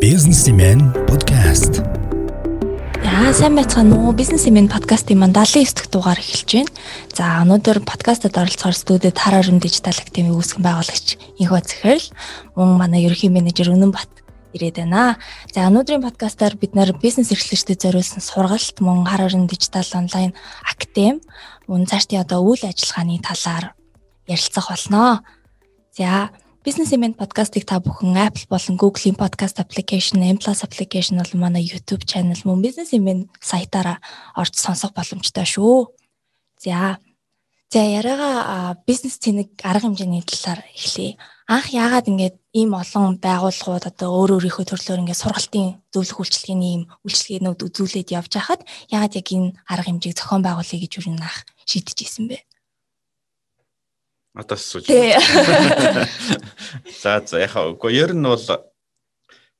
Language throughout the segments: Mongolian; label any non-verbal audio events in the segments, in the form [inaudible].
Businessman podcast. Яа сайн байцгаана уу? Бизнесмен подкастын маань 79 дахь дугаар эхэлж байна. За өнөөдөр подкастад оролцохоор студид Хараарм дижитал академийн үүсгэн байгуулагч Инхөө Цэхэрл мөн манай ерөнхий менежер Үнэнбат ирээд байна. За өнөөдрийн подкастаар бид нэр бизнес эрхлэгчдэд зориулсан сургалт мөн Хараарм дижитал онлайн академи мөн цаашдын одоо үйл ажиллагааны талаар ярилцах болно. За Business Event подкастыг та бүхэн Apple болон Google-ийн podcast application, M+ application бол манай YouTube channel мөн Business Event сайтаараа орж сонсох боломжтой шүү. За. За яриага бизнес цэник арга хэмжээний талаар эхлэе. Анх яагаад ингэж ийм олон байгууллагууд одоо өөр өөрийнхөө төрлөөр ингэж сургалтын зөвлөх үйлчилгээний ийм үйлчилгээнүүд үзүүлээд явж хахад яагаад яг энэ арга хэмжээг зохион байгуулъя гэж юу нах шийдэж исэн бэ? Надаас сууж. За за яхаа үгүй ер нь бол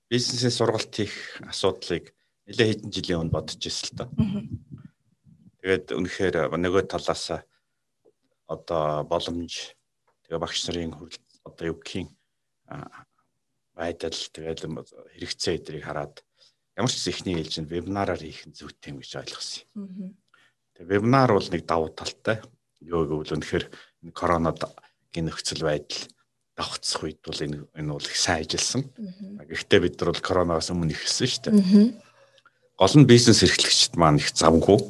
бизнесийн сургалт хийх асуудлыг нэлээд хэдэн жилийн өмнө бодож ирсэн л та. Тэгээд үнэхээр нөгөө талаас одоо боломж тэгээ багш нарын хүрэл одоо юу гэх юм байдал тэгээд хэрэгцээ эдрийг хараад ямар ч ихний ээлжинд вебинараар хийх нь зүйтэй юм гэж ойлгосон юм. Тэгээ вебинар бол нэг давуу талтай. Юу гэвэл үнэхээр коронавигийн нөхцөл байдал давхцах үед бол энэ энэ бол их сайн ажилласан. Гэхдээ бид нар бол коронавигаас өмнө ихсэн шүү дээ. Гол нь бизнес эрхлэгчид маань их завгүй.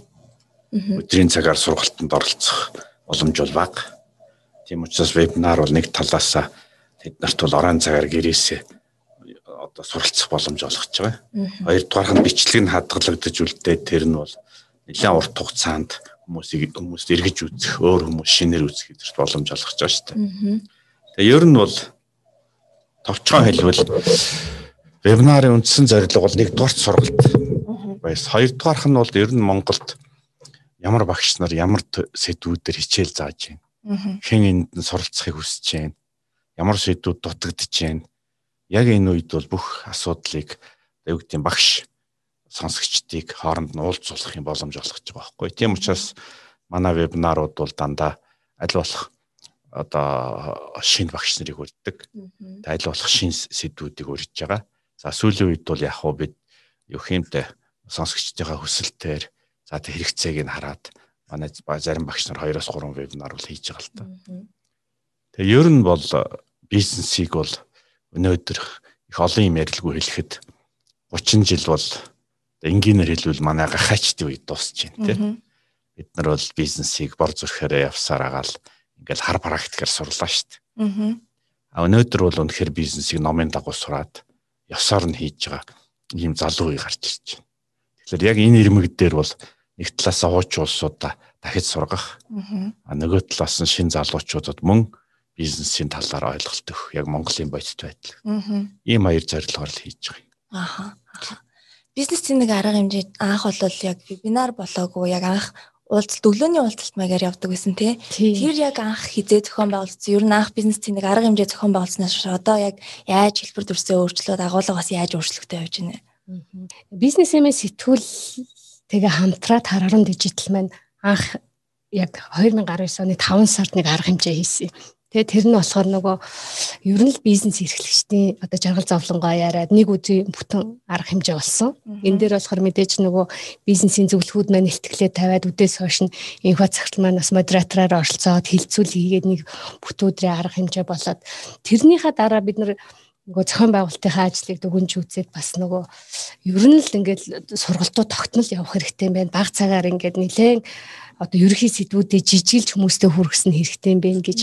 Өдрийн цагаар сургалтанд оролцох боломж бол бага. Тийм учраас вебинар бол нэг талаас тэд нарт бол орон цагаар гэрээсээ одоо суралцах боломж олгож байгаа. Хоёрдугаарх нь бичлэг нь хадгалагдаж үлдээд тэр нь бол нэлээд урт хугацаанд хүмүүсийг хүмүүст эргэж үзэх, өөр хүмүүс шинээр үзэх гэдэгт боломж олгож байгаа шүү дээ. Тэгээ ер нь бол товчхон хэлбэл вебинарын үндсэн зорилго бол нэгдүгээр сургалт байс. Хоёрдугаарх нь бол ер нь Монголд ямар багш нар ямар сэдвүүдээр хичээл зааж байна. Хэн энд нь суралцахыг хүсэж байна. Ямар сэдвүүд дутагдж байна. Яг энэ үед бол бүх асуудлыг гэдэг багш сонсогчдыг хооронд нь уулзуулах юм боломж олгож байгаа байхгүй. Тийм учраас манай вебинарууд бол дандаа аль болох одоо шинэ багш нарыг урьддаг. Аль болох шинэ сэдвүүдийг урьж байгаа. За сүүлийн үед бол яг хуу бид юу хэмтэй сонсогчдынхаа хүсэлтээр за тэг хэрэгцээг нь хараад манай зарим багш нар 2-3 вебинар бол хийж байгаа л та. Тэгээ ер нь бол бизнесийг бол өнөөдөр их олон юм ярилгүй хэлэхэд 30 жил бол энгийнээр хэлбэл манай гахаачдын үед дуусч байна тийм. Бид нар бол бизнесийг бор зүрхээр явсаар агаал ингээл хар практикаар сурлаа шүү дээ. Аа өнөөдөр бол үнэхээр бизнесийг номын дагуу сураад ёсоор нь хийж байгаа ийм залуу үе гарч ирж байна. Тэгэхээр яг энэ ирмэг дээр бол нэг талаас хууч улсуудаа дахиж сургах. Аа нөгөө талаас нь шин залуучуудад мөн бизнесийн талаар ойлголт өгөх яг Монголын бодит байдал. Ийм хоёр зорилгоор л хийж байгаа юм. Аха бизнесийн нэг арга хэмжээ анх бол яг вебинар болоогүй яг анх уулзалт өглөөний уулзалт маягаар явдаг гэсэн тий. Тэр яг анх хизээ зохион байгуулсан. Ер нь анх бизнесийн нэг арга хэмжээ зохион байгуулснаас одоо яг яаж хэлбэр төрсөө өөрчлөөд агуулга бас яаж өөрчлөгдөж явж байна. Бизнесэмээ сэтгүүл тэгээ хамтраад харааран дижитал маань анх яг 2019 оны 5 сард нэг арга хэмжээ хийсэн. Тэгээ тэр нь болохоор нөгөө ер нь л бизнес эрхлэгчдийн одоо жаргал зовлонгоо яриад нэг үзий бүтэн арга хэмжээ болсон. Энэ дээр болохоор мэдээж нөгөө бизнесийн зөвлөхүүд маань ихтгэлээ тавиад үдээс хойш нь инфо цагтл маань бас модератораар оролцоод хилцүүл хийгээд нэг бүтүүдрийн арга хэмжээ болоод тэрнийхаа дараа бид нар нөгөө зохион байгуулалтынхаа ажлыг дүгнж үзээд бас нөгөө ер нь л ингээд сургалтууд тогтнол явах хэрэгтэй юм байна. Баг цагаар ингээд нэлээд одоо ерөнхий сэдвүүдэд жижиглж хүмүүстэй хүргэсэн хэрэгтэй юм байна гэж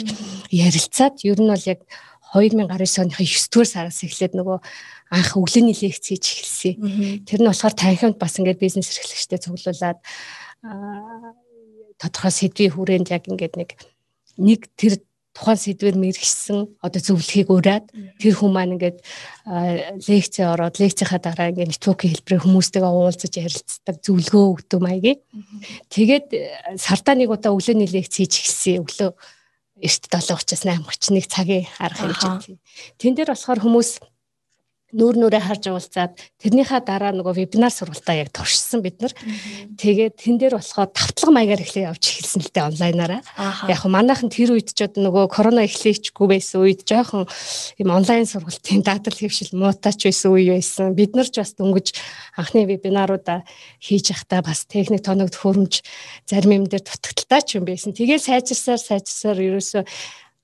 ярилцаад ер нь бол яг 2019 оны 9 дугаар сараас эхлээд нөгөө анх өглөөний лекц хийж эхэлсэн. Тэр нь болохоор танхимд бас ингээд бизнес эрхлэгчтэй цуглуулад тодорхой сэдвийн хүрээнд яг ингээд нэг нэг тэр тухайн сэдвэр мэрэгсэн одоо зөвлөхийг ураад тэр хүмүүс маань ингээд лекц ороод лекцийнхаа дараа ингээд нэтворкийн хэлбэрээр хүмүүстэйгээ уулзаж ярилцдаг зөвлөгөө өгдөг маягийн. Тэгээд сартаа нэг удаа өглөөний лекц хийж гисэн өглөө эрт 7:30-аас 8:31 цагийн арга хэмжээ. Тэн дээр болохоор хүмүүс нүүр нүрээ харж уулзаад тэрнийхээ дараа нөгөө вебинар сургалтаа яг туршсан бид нар. Тэгээд тэн дээр болохоор тавтлага маягаар эхлээ явж эхэлсэн л дээ онлайнаараа. Яг нь манайхан тэр үед ч одоо нөгөө корона эхлэхчгүй байсан үед жоохон юм онлайн сургалтын даатал хэвшил муутаач байсан үе байсан. Бид нар ч бас дөнгөж анхны вебинаруудаа хийж явахдаа бас техник тоногд хөрөмж зарим юм дээр дутагдaltaй ч юм байсан. Тэгээд сайжирсаар сайжирсаар ерөөсөө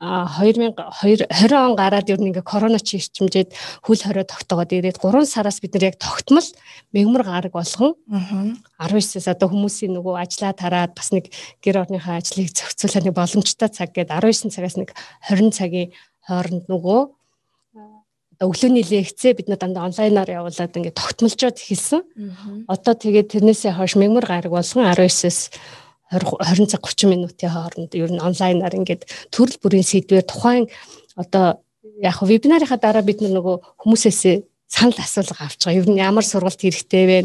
2020 он гараад ер нь ингээ корона чи ирчимжээд хөл хорио тогтоогоод ирээд 3 сараас бид нар яг тогтмол мегмар гараг болгон 19-с одоо хүмүүсийн нөгөө ажлаа тараад бас нэг гэр орныхаа ажлыг зохицуулах нэг боломжтой цаг гээд 19 цагаас нэг 20 цагийн хооронд нөгөө өглөөний лекцээ бид нар дандаа онлайнаар явуулаад ингээ тогтмолжод эхэлсэн. Одоо тэгээд тэрнээсээ хойш мегмар гараг болгон 19-с 20 цаг 30 минутын хооронд ер нь онлайнаар ингээд төрөл бүрийн сэдвээр тухайн одоо яг вебинарынхаа дараа бид нөгөө хүмүүсээс санал асуулга авч байгаа. Ер нь ямар сургалт хэрэгтэй вэ?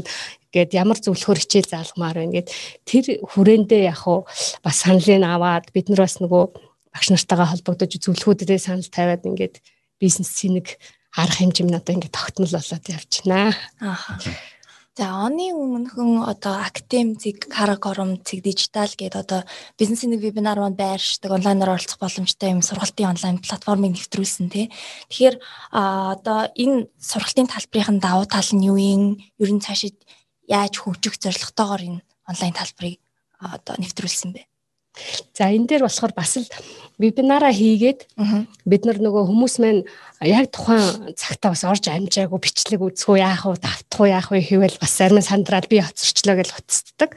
гээд ямар зөвлөхөр хичээл заалгамаар байна гэд тэр хүрээндээ яг уу бас саналыг аваад бид нар бас нөгөө багш нартайгаа холбогдож зөвлөхүүдээ санал тавиад ингээд бизнесийн нэг арга хэмжээ нь одоо ингээд тогтмол болоод явчихнаа. Аа. За оны өмнөхөн одоо актем зэг, карагором зэг дижитал гэдэг одоо бизнесийн нэг вебинар маань байршдаг онлайнаар оролцох боломжтой юм сургалтын онлайн платформыг нэвтрүүлсэн тий. Тэгэхээр одоо энэ сургалтын талбарын давуу тал нь юу юм? Ер нь цаашид яаж хөгжих зорилготойгоор энэ онлайн талбарыг одоо нэвтрүүлсэн бэ? За энэ дээр болохоор бас л вебинараа хийгээд бид нар нөгөө хүмүүс маань яг тухайн цагтаа бас орж амжаагүй бичлэг үзэхүү яах вэ давтах уу яах вэ хийвэл бас зарим сандраад би хоцорчлоо гэж уцтдаг.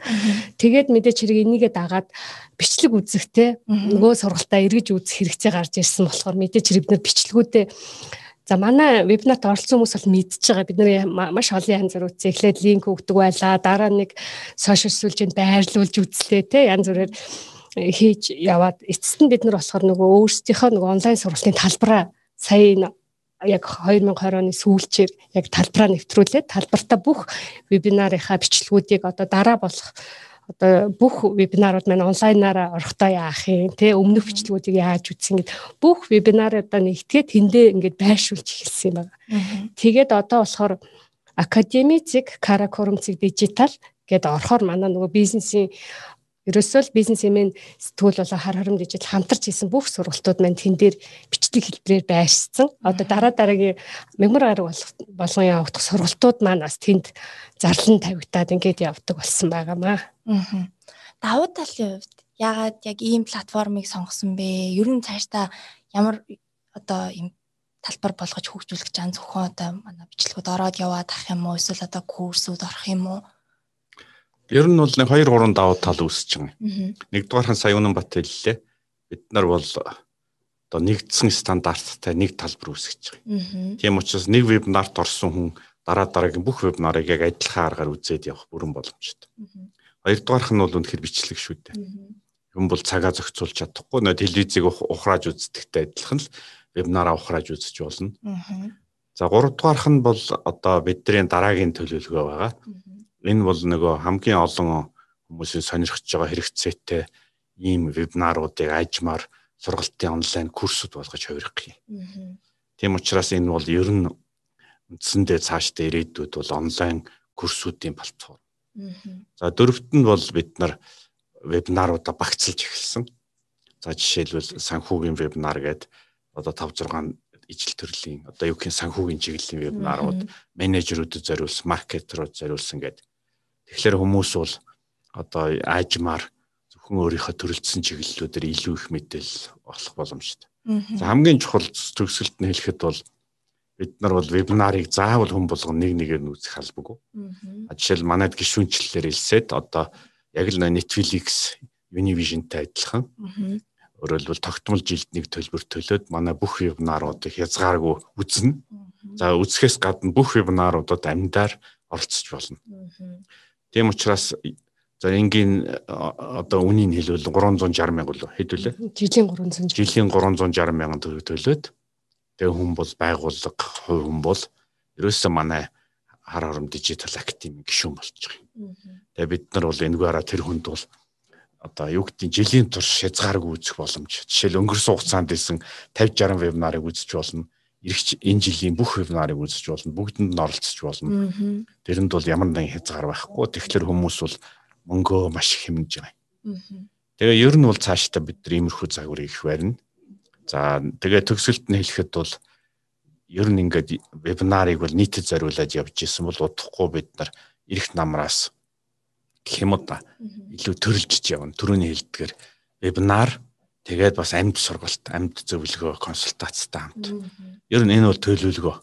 Тэгээд мэдээч хэрэг энийгээ дагаад бичлэг үзэхтэй нөгөө сургалтаа эргэж үзэх хэрэгцээ гарч ирсэн болохоор мэдээч хэрэг бид нар бичлгүүдээ За манай вебинарт оролцсон хүмүүс бол мэдчихэж байгаа. Бид нэр маш олон янз бүр үзье. Эхлээд линк өгдөг байлаа. Дараа нэг сошиал сүлжээнд байрлуулж үзлээ те. Янз бүрээр хийж яваад эцэст нь бид нар болохоор нөгөө өөрсдийнхөө нөгөө онлайн сургалтын талбараа сая яг 2020 оны сүүлчээр яг талбараа нэвтрүүлээд талбартаа бүх вебинарынхаа бичлэгүүдийг одоо дараа болох одоо бүх вебинарууд маань онлайнаараа орохдоо яах юм те өмнөх бичлэгүүдийг яаж үзсэн гэд бүх вебинаруудаа нэгтгээд тэндээ ингээд байршуулж эхэлсэн юм байна. Тэгээд одоо болохоор академи зэг каракурум зэг дижитал гэд орохоор манай нөгөө бизнесийн Ерөөсөө л бизнес эмэн сэтгүүл болон хар харамд ижил хамтарч хийсэн бүх сургалтууд маань тэн дээр бичлэг хэлбэрээр байршсан. Одоо дараа дараагийн мегмар арга болгон явагдах сургалтууд маань бас тэнд зарлан тавигдаад ингээд явдаг болсон байгаамаа. Аа. Давуу талын хувьд яагаад яг ийм платформыг сонгосон бэ? Ер нь цаашдаа ямар одоо ийм талбар болгож хөгжүүлэх гэж ан зөвхөн одоо манай бичлэгүүд ороод яваад ах юм уу эсвэл одоо курсууд орох юм уу? Ер нь бол нэг 2 3 давуу тал үүсэж байгаа. Нэгдүгээр нь сая үнэн бат хэллээ. Бид нар бол одоо нэгдсэн стандарттай нэг талбар үүсгэж байгаа. Тийм учраас нэг вебинарт орсон хүн дараа дараагийн бүх вебинарыг яг адилхан аргаар үзээд явах бүрэн боломжтой. Хоёрдугаарх нь бол үнэхээр бичлэг шүү дээ. Хүн бол цагаа зохицуулж чадахгүй нөө телевизийг ухрааж үздэгтэй адилхан л вебинараа ухрааж үзэж болно. За гуравдугаарх нь бол одоо бидний дараагийн төлөвлөгөө байгаа энэ бол нөгөө хамгийн олон хүмүүсийн сонирхож байгаа хэрэгцээтэй ийм вебинаруудыг ажмаар сургалтын онлайн курсууд болгож хувирах юм. Тийм учраас энэ бол ер нь үндсэндээ цаашдаа ирээдүйд бол онлайн курсуудын платформ. За дөрөвт нь бол бид нар вебинаруудаа багцлж эхэлсэн. За жишээлбэл санхүүгийн вебинар гэдэг одоо 5 6 ижил төрлийн одоо юу гэх санхүүгийн чиглэлийн вебинарууд менежерүүдэд зориулсан, маркетерууд зориулсан гэдэг Тэгэхээр хүмүүс бол одоо аажмаар зөвхөн өөрийнхөө төрөлдсөн чиглэлүүдээр илүү их мэдээлэл олох боломжтой. За хамгийн чухал төгсгөлт нь хэлэхэд бол бид нар бол вебинарыг заавал хүн болгон нэг нэгээр нь үзэх албагүй. Жишээл манайд гişүнчлэлээр хэлсээд одоо яг л Netflix, Univision-тай адилхан. Хэлбэл тогтмол жилд нэг төлбөр төлөөд манай бүх вебинаруудыг хязгааргүй үзнэ. За үзэхээс гадна бүх вебинаруудад амьдаар оролцож болно. Тийм учраас за энгийн одоо үнийн хэлбэл 360 мянга л хэд вүлээ? Жилийн 360. Жилийн 360 мянган төгрөг төлөөд тэгээ хүн бол байгууллага хувь хүн бол ерөөсөө манай хар хором дижитал академи гишүүн болж байгаа юм. Тэгээ бид нар бол энэгээрээ тэр хүнд бол одоо юу гэдгийг жилийн турш хязгааргүй үзэх боломж. Жишээл өнгөрсөн хугацаанд исэн 50 60 вебинарыг үзэж болно. Ирэх энэ жилийн бүх вебинарыг үзэж болно, бүгдэнд нь оролцож болно. Тэрэнд бол ямар нэгэн хязгаар байхгүй. Тэгэхээр хүмүүс бол мөнгөө маш их хэмнэж байгаа. Тэгээ ер нь бол цаашдаа бид нар иймэрхүү загварыг их барина. За тэгээ төгсөлт нь хэлэхэд бол ер нь ингээд вебинарыг бол нийтэд зориулаад явж исэн бол удахгүй бид нар эрэх намраас гэх юм уу да илүү төрөлжиж явна. Төрөний хэлдгээр вебинар Тэгээд бас амьд сургалт, амьд зөвлөгөө, консультацтай хамт. Ер нь энэ бол төлөвлөгөө.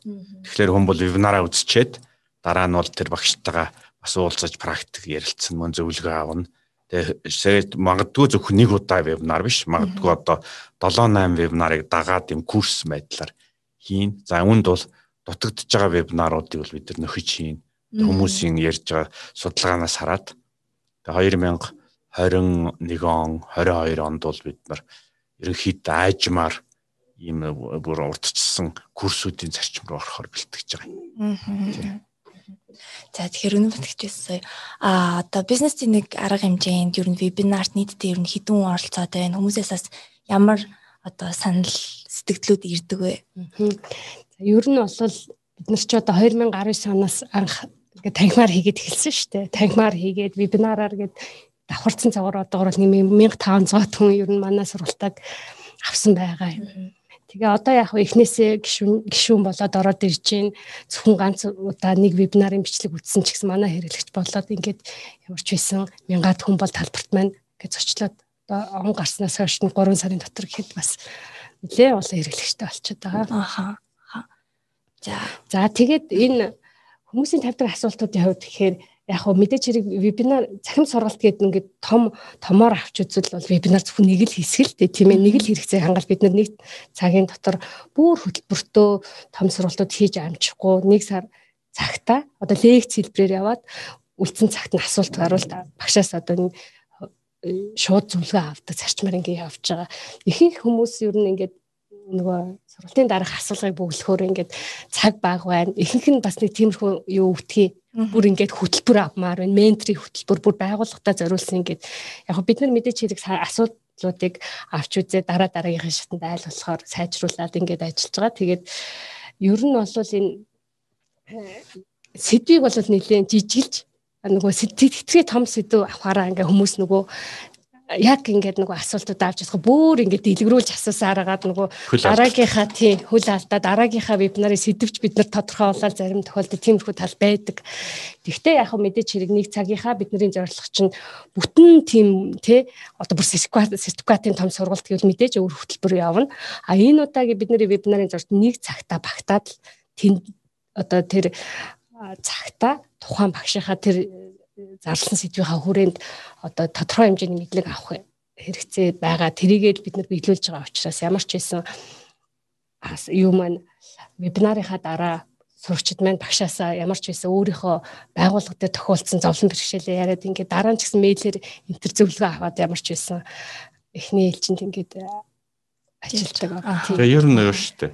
Тэгэхээр хүн бол вебинараа үзчихэд дараа нь бол тэр багштайгаа бас уулзаж практик ярилцсан мөн зөвлөгөө авна. Тэгээд магадгүй зөвхөн нэг удаа вебинар биш, магадгүй одоо 7 8 вебинарыг дагаад юм курс байдлаар хийн. За үүнд бол дутагдж байгаа вебинаруудыг бол бид нөхөж хийн. Хүмүүсийн ярьж байгаа судалгаанаас хараад тэгээд 2000 21 он 22 онд бол бид нар ерөнхийдөө аажмаар ийм бүр урдчилсан курсуудын зарчим руу орохоор бэлтгэж байгаа юм. За тэгэхээр өнөө бэлтгэжсэн а одоо бизнесийн нэг арга хэмжээнд ер нь вебинарт нийтдээ ер нь хэдэн хүн оролцоод байна хүмүүсээс бас ямар одоо санал сэтгэлдлүүд ирдэг вэ? За ер нь бол бид нар ч одоо 2019 оноос анх ингээд танхимаар хийгээд эхэлсэн шүү дээ. Танхимаар хийгээд вебинараар гээд давхарцсан цагаар одоогор бол 1500 хүн ер нь манай сургалтаг авсан байгаа юм. Тэгээ одоо яг эхнээсээ гişүүн гişүүн болоод ороод ирж гин зөвхөн ганц удаа нэг вебинарын бичлэг үзсэн ч гэсэн манай хэрэглэгч болоод ингээд ямар ч байсан мянгаад хүн бол талбарт маань гэж зочлоод одоо он гарснаас хойш 3 сарын дотор гэхэд бас нэлээ олон хэрэглэгчтэй болчиход байгаа. Аха. За за тэгээд энэ хүмүүсийн тавьдаг асуултуудын хувьд тэгэхээр яг хөө мэдээч хэрэг вебинар цахим сургалт гэдэг ингээд том томоор авч үзэл бол вебинар зөвхөн нэг л хэсэг л тийм ээ нэг л хэрэгцээ хангаал бид нар нэг цагийн дотор бүр хөтөлбөртөө том сургалтууд хийж амжихгүй нэг сар цагта одоо лекц хэлбэрээр яваад үлдсэн цагт нь асуулт гарвал багшаас одоо шууд зөвлөгөө авдаг зарчмаар ингээд явж байгаа. Ихэнх хүмүүс ер нь ингээд нөгөө сургалтын дараах асуулгыг бөглөхөөр ингээд цаг баг байна. Ихэнх нь бас нэг тиймэрхүү юу өвтгий бүр ингээд хөтөлбөр авмаар байна. Ментрийн хөтөлбөр бүр байгууллагатаа зориулсан ингээд яг бид нар мэдээч хэрэг асуудлуудыг авч үзээ дараа дараагийнхын шатанд айл болохоор сайжруулад ингээд ажиллаж байгаа. Тэгээд ер нь бол энэ сэдвийг бол нэлээд жижиглж нөгөө сэтгэлгээ том сэдв авахаараа ингээ хүмүүс нөгөө яг ингээд нөгөө асуултууд авч чадах бүр ингээд дэлгэрүүлж асуусаар агаад нөгөө дараагийнхаа тий хөл алдаа дараагийнхаа вебинарын сэдвч бид нар тодорхойлол зарим тохиолдолд тиймэрхүү тал байдаг. Тэгвэл яг мэдээч хэрэг нэг цагийнхаа бидний зорилго чинь бүтэн тийм тий одоо бүр сертификатын том сургалт гэвэл мэдээж өөр хөтөлбөр явна. А энэ удаагийн бидний вебинарын зорилт нэг цагта багтаад тэнд одоо тэр цагта тухайн багшийнхаа тэр зарласан сэдвийнхаа хүрээнд одоо тодорхой хэмжээний мэдлэг авах хэрэгцээ байгаа. Тэрийгээд бид нар биелүүлж байгаа учраас ямар ч байсан юу маань вебинарынхаа дараа сурагчид маань багшаасаа ямар ч байсан өөрийнхөө байгууллага дээр тохиолдсон зовлон бэрхшээлээ яриад ингээд дараа нь ч гэсэн мэйлэр энтер зөвлөгөө аваад ямар ч байсан эхний ээлжинд ингээд ажилладаг. Тэгээ ер нь юу шүү дээ.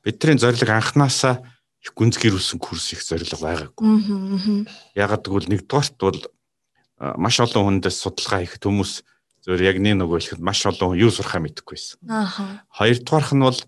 Бидний зорилго анханасаа их гүнз гэрүүлсэн курс их зорилго байгаагүй. Ягаад гэвэл нэгдүгээрт бол маш олон хүндээс судалгаа хийх хүмүүс зөвөр яг нэг нөгөө хэлэхэд маш олон хүн юу сурахаа мэдэхгүйсэн. Аа. Хоёрдугаарх нь бол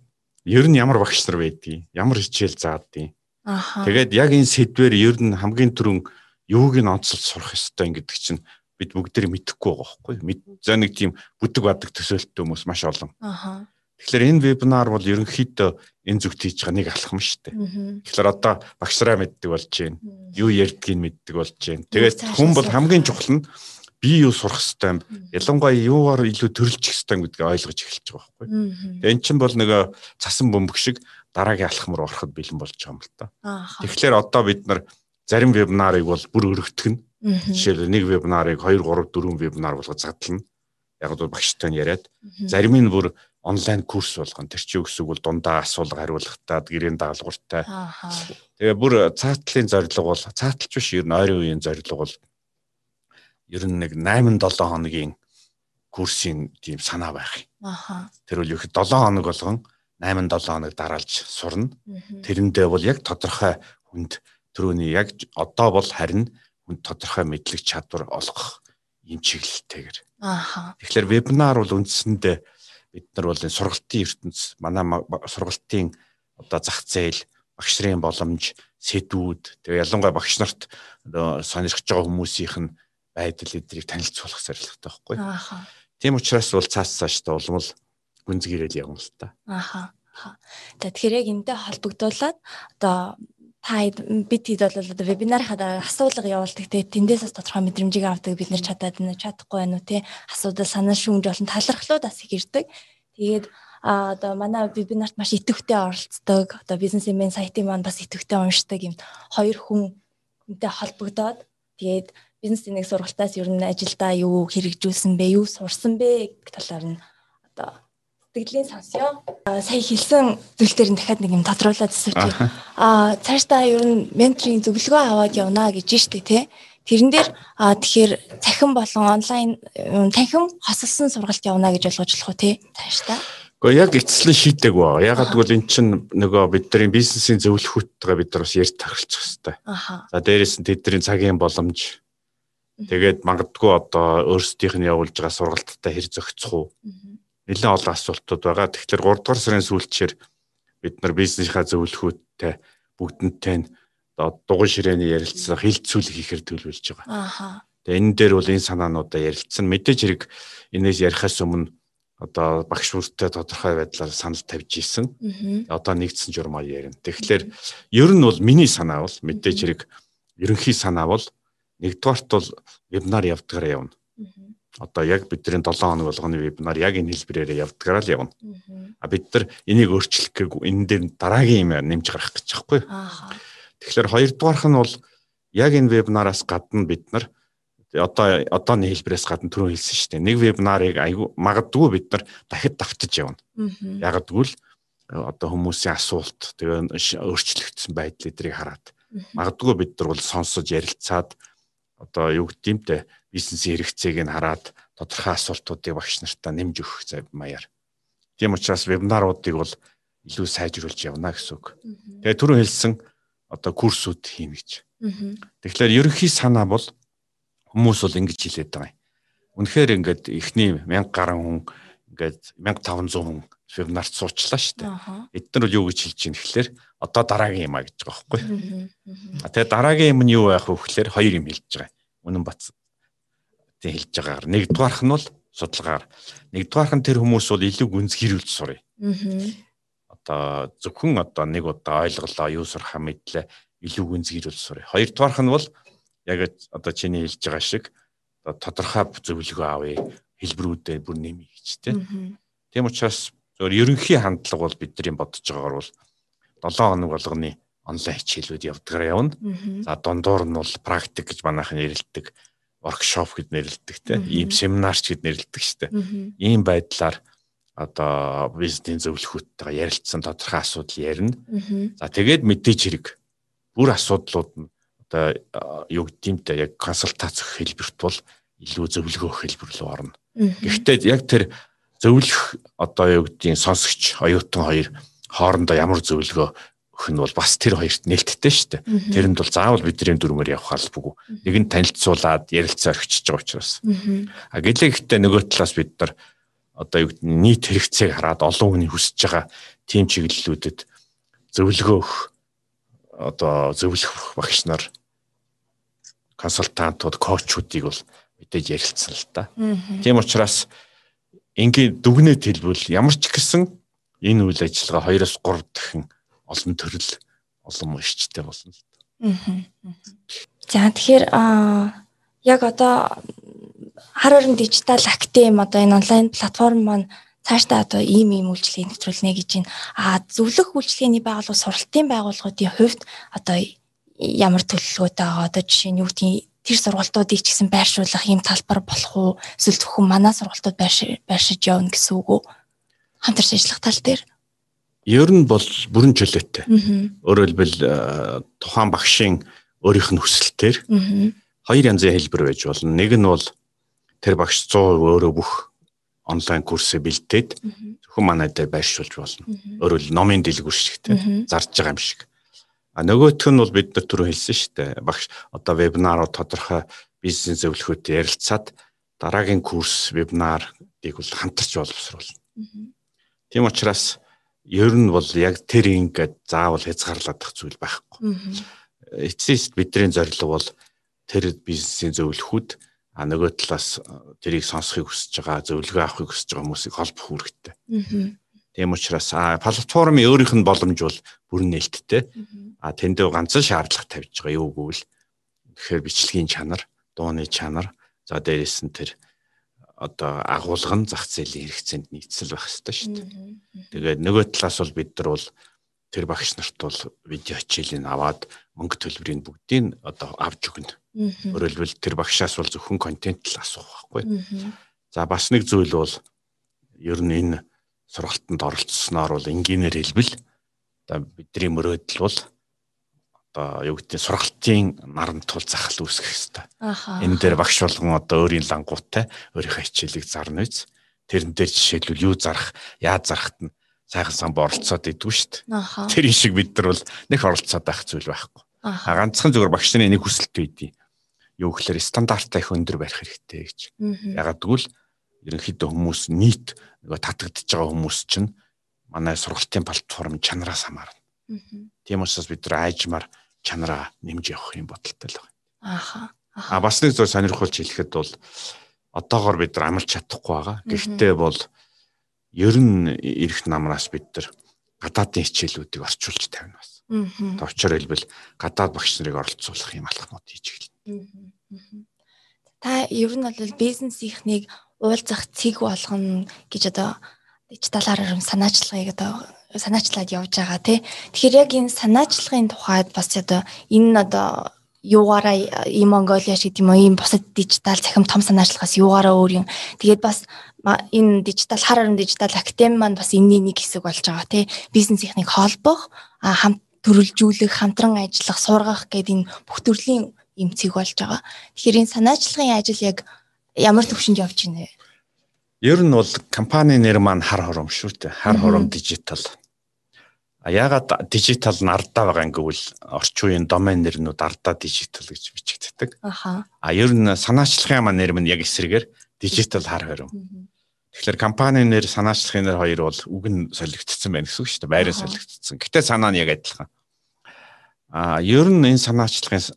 ер нь ямар багш нар байдгийг, ямар хичээл заадгийг. Аа. Тэгээд яг энэ сэдвэр ер нь хамгийн түрүүн юуг нь онцлж сурах ёстой гэдэг чинь бид бүгдээр мэдэхгүй байгаа байхгүй. За нэг тийм бүдэг бадаг төсөөлттэй хүмүүс маш олон. Аа. Тэгэхээр энэ вебинар бол ерөнхийдөө энэ зүгт хийж байгаа нэг алхам шүү дээ. Тэгэхээр одоо багшраа мэддэг болж байна. Юу ярьдгийг мэддэг болж байна. Тэгээд хүн бол хамгийн чухал нь би юу сурах хэвтэй юм. Ялангуяа юугаар илүү төрөлчих хэвтэй гэдгийг ойлгож эхэлж байгаа байхгүй. Тэгээд эн чинь бол нөгөө цасан бөмбөг шиг дараагийн алхам руу ороход бэлэн болж байгаа юм л та. Тэгэхээр одоо бид нар зарим вебинарыг бол бүр өргөтгөн. Жишээлбэл нэг вебинарыг 2 3 4 вебинар болгож задлана. Яг бол багштай нь яриад зарим нь бүр онлайн курс болгоно. Тэр чинь өксөг бол дундаа асуулга хариулгатай, гэрийн даалгавартай. Тэгээ бүр цаатлын зорилго бол цааталч биш ер нь ойрын үеийн зорилго бол ер нь нэг 8 7 хоногийн курсын тийм санаа байх юм. Аха. Тэр үл их 7 хоног болгон 8 7 хоног дараалж сурна. Тэрэндээ бол яг тодорхой хүнд түрүүний яг одоо бол харин хүнд тодорхой мэдлэг чадвар олгох юм чиглэлтэйгэр. Аха. Тэгэхээр вебинар бол үндсэндээ бид нар бол энэ сургалтын ертөнц манай сургалтын одоо зах зээл, багш нарын боломж, сэдвүүд тэгээ ялангуяа багш нарт сонирхож байгаа хүмүүсийнх нь байдал эдрийг танилцуулах зорилготой байхгүй. Ааха. Тийм учраас бол цаас цаашдаа улмал гүнзгийрэл явна л та. Ааха. За тэгэхээр яг энэтэй холбогдуулаад одоо та бид хэд бол одоо вебинарынхаа дараа асуулга явуулдаг те тэндээс бас тодорхой мэдрэмжийг авдаг бид нэр чадаад байна чадахгүй байна уу те асуудал санаа шүүмж болон талархлууд бас их ирдэг. Тэгээд а одоо манай вебинарт маш идэвхтэй оролцдог. Одоо бизнесмен сайтын маань бас идэвхтэй уншдаг юм хоёр хүнтэй холбогдоод тэгээд бизнесийн нэг сургалтаас ер нь ажилдаа юу хэрэгжүүлсэн бэ, юу сурсан бэ гэх талаар нь сэтгэлийн сонсё. Сая хэлсэн зүйл дээр нь дахиад нэг юм тодруулаад төсөвч. Аа цаашдаа ер нь менторийн зөвлөгөө аваад явна гэж штэ тий. Тэрэн дээр аа тэгэхээр цахим болон онлайн танхим хосолсон сургалт явна гэж ойлгож болох уу тий цаашдаа. Гэхдээ яг эцэслэн шийдэг ба. Ягаад гэвэл эн чинь нөгөө бидний бизнесийн зөвлөхүүдтэйгээ бид нар бас ярьж тахалчих хэвээр. За дээрээс нь тэдний цагийн боломж тэгээд магадгүй одоо өөрсдийнх нь явуулж байгаа сургалттай хэр зохицох уу нэлээд олон асуултууд байгаа. Тэгэхээр 3 дугаар сарын сүүлчээр бид нар бизнесийнхаа зөвлөхүүдтэй бүгднтэй нь дугуй ширээний ярилцлага хилцүүлэг хийхээр төлөвлөж байгаа. Ааха. Тэгээ энэ дээр бол энэ санаануудаа ярилцсан. Мэдээж хэрэг энэс ярихаас өмнө одоо багш бүртээ тодорхой байдлаар санал тавьж исэн. Одоо нэгдсэн журмаар ярина. Тэгэхээр ер нь бол миний санаа бол мэдээж хэрэг ерөнхий санаа бол нэгдүгээрт бол вебинар явдгаараа явна одоо яг бидний 7 хоног болгоны вебинар яг энэ хэлбэрээр явдгаараа л явна. А бид нар энийг өөрчлөх гээгүй энэ дээр дараагийн юм нэмж гарах гэж байгаа байхгүй. Тэгэхээр хоёрдугаарх нь бол яг энэ вебинараас гадна бид нар одоо одооны хэлбэрээс гадна түрүү хэлсэн шүү дээ. Нэг вебинарыг айгу магадгүй бид нар дахид давтаж явна. Яг гэвэл одоо хүмүүсийн асуулт тэгээ өөрчлөгдсөн байдал эдрийг хараад магадгүй бид нар бол сонсож ярилцаад одоо юу гэдэмтэй бизнесийн хэрэгцээг нь хараад тодорхой асуултуудыг багш нартаа нэмж өгөх зав маяар. Тийм учраас вебинаруудыг бол илүү сайжруулж явна гэсэн үг. Тэгээ түрүү хэлсэн одоо курсууд хийнэ гэж. Тэгэхээр ерөнхий санаа бол хүмүүс бол ингэж хэлээд байгаа юм. Үнэхээр ингээд эхний 1000 гаруй хүн ингээд 1500 хүн вебинарт суучлаа шүү дээ. Эдгээр бол юу гэж хэлж байна гэхэлэр одоо дараагийн юм а гэж байгаа байхгүй. Тэгээ дараагийн юм нь юу байх вэ гэхэлэр хоёр юм хэлж байгаа. Үнэн бац тийм хэлж байгаагаар нэгдүгээрх нь бол судалгаар нэгдүгээрх нь тэр хүмүүс бол илүү гүнз хэрүүлж сурыг. Одоо зөвхөн одоо нэг удаа ойлголоо юу сурахаа мэдлээ илүү гүнз хэрүүлж сурыг. Хоёрдугаарх нь бол яг одоо чиний хэлж байгаа шиг одоо тодорхой зөвлөгөө авъя хэлбэрүүдэд бүр нэмье гэж тийм. Тийм учраас зөвөр ерөнхий хандлага бол бидний бодож байгаагаар бол 7 хоног болгоны онлайн хичээлүүд явдгаар явна. За дундуур нь бол практик гэж манайхан нэрлэдэг воркшоп гэд нэрлэдэг те ийм семинарч гэд нэрлэдэг штэ. Ийм байдлаар одоо бизнесийн зөвлөхүүдтэйгээ ярилцсан тодорхой асуудал ярина. За тэгээд мэдээж хэрэг бүр асуудлууд нь одоо юу гэдэмтэй яг консультац өгөх хэлбэрт бол илүү зөвлөгөө өгөх хэлбэр рүү орно. Гэхдээ яг тэр зөвлөх одоо юу гэдгийг сонсогч оюутан хоёр хоорондоо ямар зөвлөгөө өгөх нь бол бас тэр хоёрт нээлттэй шүү дээ. Тэрэнд бол заавал бидний дүрмээр явах албагүй. Нэг нь танилцуулаад ярилцаа орчиж байгаа учраас. А гэлээ гэхдээ нөгөө талаас бид нар одоо юу гэдэг нийт хэрэгцээг хараад олон хүний хүсэж байгаа тим чиглэлүүдэд зөвлөгөө өгөх одоо зөвлөх багш нар консультантууд, коучуудыг бол мэдээж ярилцсан л та. Тийм учраас ингийн дүгнэлт хэлбэл ямар ч гэсэн энэ үйл ажиллагаа 2-3 дахин олон төрөл олон уншичтай болно л дээ. За тэгэхээр яг одоо хар орон дижитал актем одоо энэ онлайн платформ маань цаашдаа одоо ийм ийм үйлчлэгийг нэвтрүүлнэ гэж байна. А зөвлөх үйлчлэгээний байгууллага сургалтын байгууллагуудын хувьд одоо ямар төлөвлөгөөтэй байгаа одоо жишээ нь юу гэдгийг тэр сургалтуудыг ч гэсэн байршуулах юм талбар болох уу? Эсвэл зөвхөн манай сургалтууд байршиж явна гэсэн үг үү? Хамтарч ажиллах тал дээр. Ер нь бол бүрэн чөлөөтэй. Өөрөөр хэлбэл э, тухайн багшийн өөрийнх нь хүсэлтээр хоёр янзын хэлбэр байж болно. Нэг нь бол тэр багш 100% өөрөө бүх онлайн курсээ бэлдээд зөвхөн манай дээр байршуулж болно. Өөрөөр хэл номын дэлгүүр шигтэй зарж байгаа юм шиг. А нөгөөх нь бол бид нар түрүү хэлсэн шүү дээ. Багш одоо вебинарууд тодорхой бизнес зөвлөхөд ярилцаад дараагийн курс вебинарыг бол хамтарч боловсруулна. Тийм учраас ер нь бол яг тэр ингээд заавал хязгаарлагдах зүйл байхгүй. Эцсийн бидний зорилго бол тэр бизнесийн зөвлөхүүд а нөгөө талаас тэрийг сонсохыг хүсэж байгаа, зөвлөгөө авахыг хүсэж байгаа хүмүүсийг холбох үүрэгтэй. Тийм учраас платформын өөрийнх нь боломж бол бүрэн нээлттэй. А тэндээ ганцхан шаардлага тавьж байгаа юу гэвэл тэгэхээр бичлэгийн чанар, дууны чанар, за дээрэс нь тэр одоо агуулган зах зээлийн хэрэгцээнд нийцэл байх хэрэгтэй шүү дээ. Тэгээд нөгөө талаас бол бид нар бол тэр багш нарт бол видео хичээлийн аваад мөнгө төлбөрийн бүгдийг одоо авч өгнө. Өөрөөр хэлбэл тэр багшаас бол зөвхөн контент л асуух байхгүй. За бас нэг зүйл бол ер нь энэ сургалтанд оролцсноор бол энгийнээр хэлбэл одоо бидний мөрөөдөл бол одоо юу гэдэг сургалтын наран тул захал үүсгэх хэрэгтэй. Энэ дээр багш болгон одоо өөрийн лангуутай өөрийнхөө хичээлийг зарна үз. Тэрэн дээр жишээлбэл юу зарах, яаж зарахт нь сайхан сан боролцоод идэггүй шүү дээ. Тэр шиг бид нар бол нэг оролцоод байх зүйл байхгүй. А ганцхан зүгээр багш нарын нэг хүсэлт байдیں۔ Юу гэхээр стандартаа их өндөр барих хэрэгтэй гэж. Ягаад гэвэл ерөнхийдөө хүмүүс нийт нөгөө татагдж байгаа хүмүүс чинь манай сургалтын платформ чанараас хамаарна. Тийм учраас бид нар айжмаар чанараа нэмж явах юм бодолтой л байна. Ааха. А бас нэг зүйл сонирхолж хэлэхэд бол одоогоор бид нар амлж чадахгүй байгаа. Гэхдээ бол ер нь ирэх намраас бид нар гадаадын хичээлүүдийг орчуулж тавина бас. Товчор хэлбэл гадаад багш нарыг оролцуулах юм алхмууд хийж эхэлнэ. Та ер нь бол бизнесийнхнийг уулзах цэг болгоно гэж одоо дижиталаар санаачлагыг одоо санаачлаад явж байгаа тий. Тэгэхээр яг энэ санаачлагын тухайд бас одоо энэ одоо юугаараа и Монголиа шиг тийм ийм бусад дижитал цахим том санаачлагаас юугаараа өөр юм. Тэгээд бас энэ дижитал хар арам дижитал академи маань бас энэний нэг хэсэг болж байгаа тий. Бизнесийнхнийг холбох, хамт төрөлжүүлэх, хамтран ажиллах, сургах гэдэг энэ бүх төрлийн эмцэг болж байгаа. Тэгэхээр энэ санаачлагын ажил яг ямар төвшөнд явж байна вэ? Ер нь бол компани нэр маань хар хором шүү дээ. Хар хором дижитал. А ягаад дижитал нь ардаа байгаа гэвэл орчин үеийн домен нэрнүүд ардаа дижитал гэж бичигддэг. Аха. А ер нь санаачлагын маань нэр нь яг эсрэгээр дижитал хар хором. Тэгэхээр компани нэр санаачлагын нэр хоёр бол үг нь солигдсон байна гэсэн үг шүү дээ. Байраа солигдсон. Гэтэ санаа нь яг адилхан. А ер нь энэ санаачлагын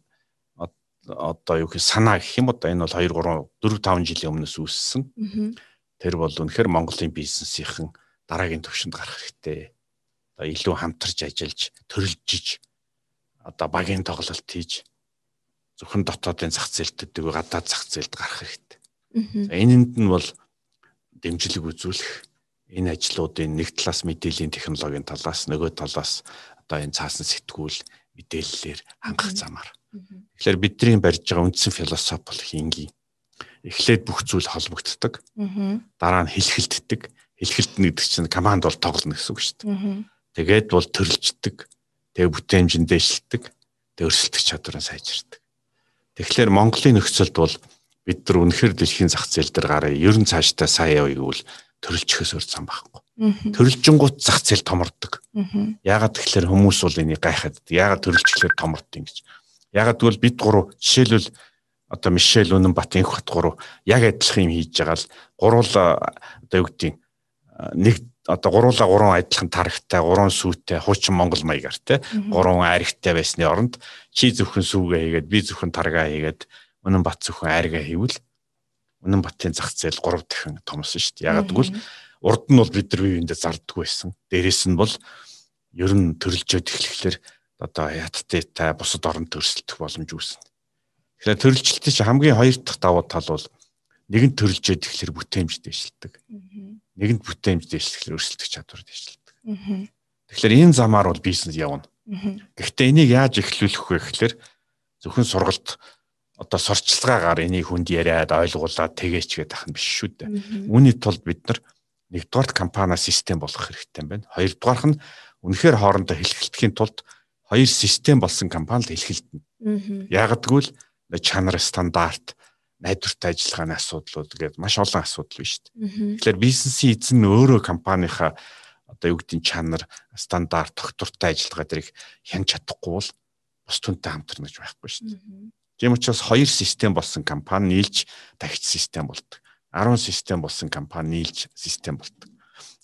одоо юу гэх санаа гэх юм одоо энэ бол 2 3 4 5 жилийн өмнөөс үүссэн. Тэр бол үнэхээр Монголын бизнесийнхэн дараагийн төвшөнд гарах хэрэгтэй одоо илүү хамтарч ажиллаж төрөлжиж одоо багийн тоглолт хийж зөвхөн дотоодын зах зээлд төдөө гадаад зах зээлд гарах хэрэгтэй. Энэнд нь бол дэмжлэг үзүүлэх энэ ажлуудын нэг талаас мэдээллийн технологийн талаас нөгөө талаас одоо энэ цаасан сэтгүүл мэдээллээр хангах замаар. Тэгэхээр бидний барьж байгаа үндсэн философи бол хингийн. Эхлээд бүх зүйл холбогддог. Дараа нь хэлхэлддэг. Хэлхэлт нэгдэг чинь команд бол тоглоно гэсэн үг шүү дээ. Тэгээд бол төрөлждөг. Тэгээ бүтээмжинд дэвшилдэг. Тэгээ өрсөлдөх чадвараа сайжирдаг. Тэгэхээр Монголын нөхцөлд бол бид нар үнэхэр дэлхийн зах зээл дээр гараа ер нь цаашдаа сайн явъя гэвэл төрөлжөхөөс өөр зам байхгүй. Төрөлжингууд зах зээл томордог. Яагаад тэгэхээр хүмүүс бол энийг гайхаад яагаад төрөлжлөөр томордсон гэж. Яагаад гэвэл бид гурав жишээлбэл одоо Мишель Үнэнбат инх бат гурав яг адилхан юм хийж байгаа л гурвал одоо юу гэдэг нэг одоо гуруула гурван адилхан тарагтай, гурван сүйтэй, хуучин монгол маягаар те гурван аригтай байсны оронд чи зөвхөн сүүгээ хийгээд би зөвхөн таргаа хийгээд үнэн бат зөвхөн аригаа хийвэл үнэн батын зах зээл 3 дахин томсон шүү дээ. Ягаад гэвэл урд нь бол бид нар биеиндээ зарддаг байсан. Дээрээс нь бол ер нь төрөлжөөд эхлэхлээр одоо яттай та бусад оронд төрсөлдөх боломж үүснэ. Тэгэхээр төрөлжилтийн хамгийн хоёр дахь давуу тал бол нэгэн төрөлжөөд эхлэхэр бүтээмж дэвшилдэг нэгэнд бүтээмж дэвшлэхлээр өрсөлдөх чадвар дэвшилдэг. Тэгэхээр энэ замаар бол бизнес явна. Гэхдээ энийг яаж эхлүүлэх вэ гэхээр зөвхөн сургалт одоо сурчлагаагаар энийг хүнд яриад ойлгуулад тэгээч гэдэг ах нь биш шүү дээ. Үүний тулд бид нар нэгдүгээр компани систем болгох хэрэгтэй юм байна. Хоёрдугаарх нь үнэхээр хоорондоо хэлхэлдэхийн тулд хоёр систем болсон компанид хэлхэлдэнэ. Яг гэвэл чанар стандарт найдвартай ажиллагааны асуудлууд гэдэг маш олон асуудал байна шүү дээ. Тэгэхээр бизнесийн эзэн өөрөө компанийхаа одоо юу гэдгийг чанар, стандарт, тогтвортой ажиллагаа дэрийг хянж чадахгүй бол бус түнтэй хамтарна гэж байхгүй шүү дээ. Тийм учраас хоёр систем болсон компани нийлж тагч систем болдог. 10 систем болсон компани нийлж систем болдог.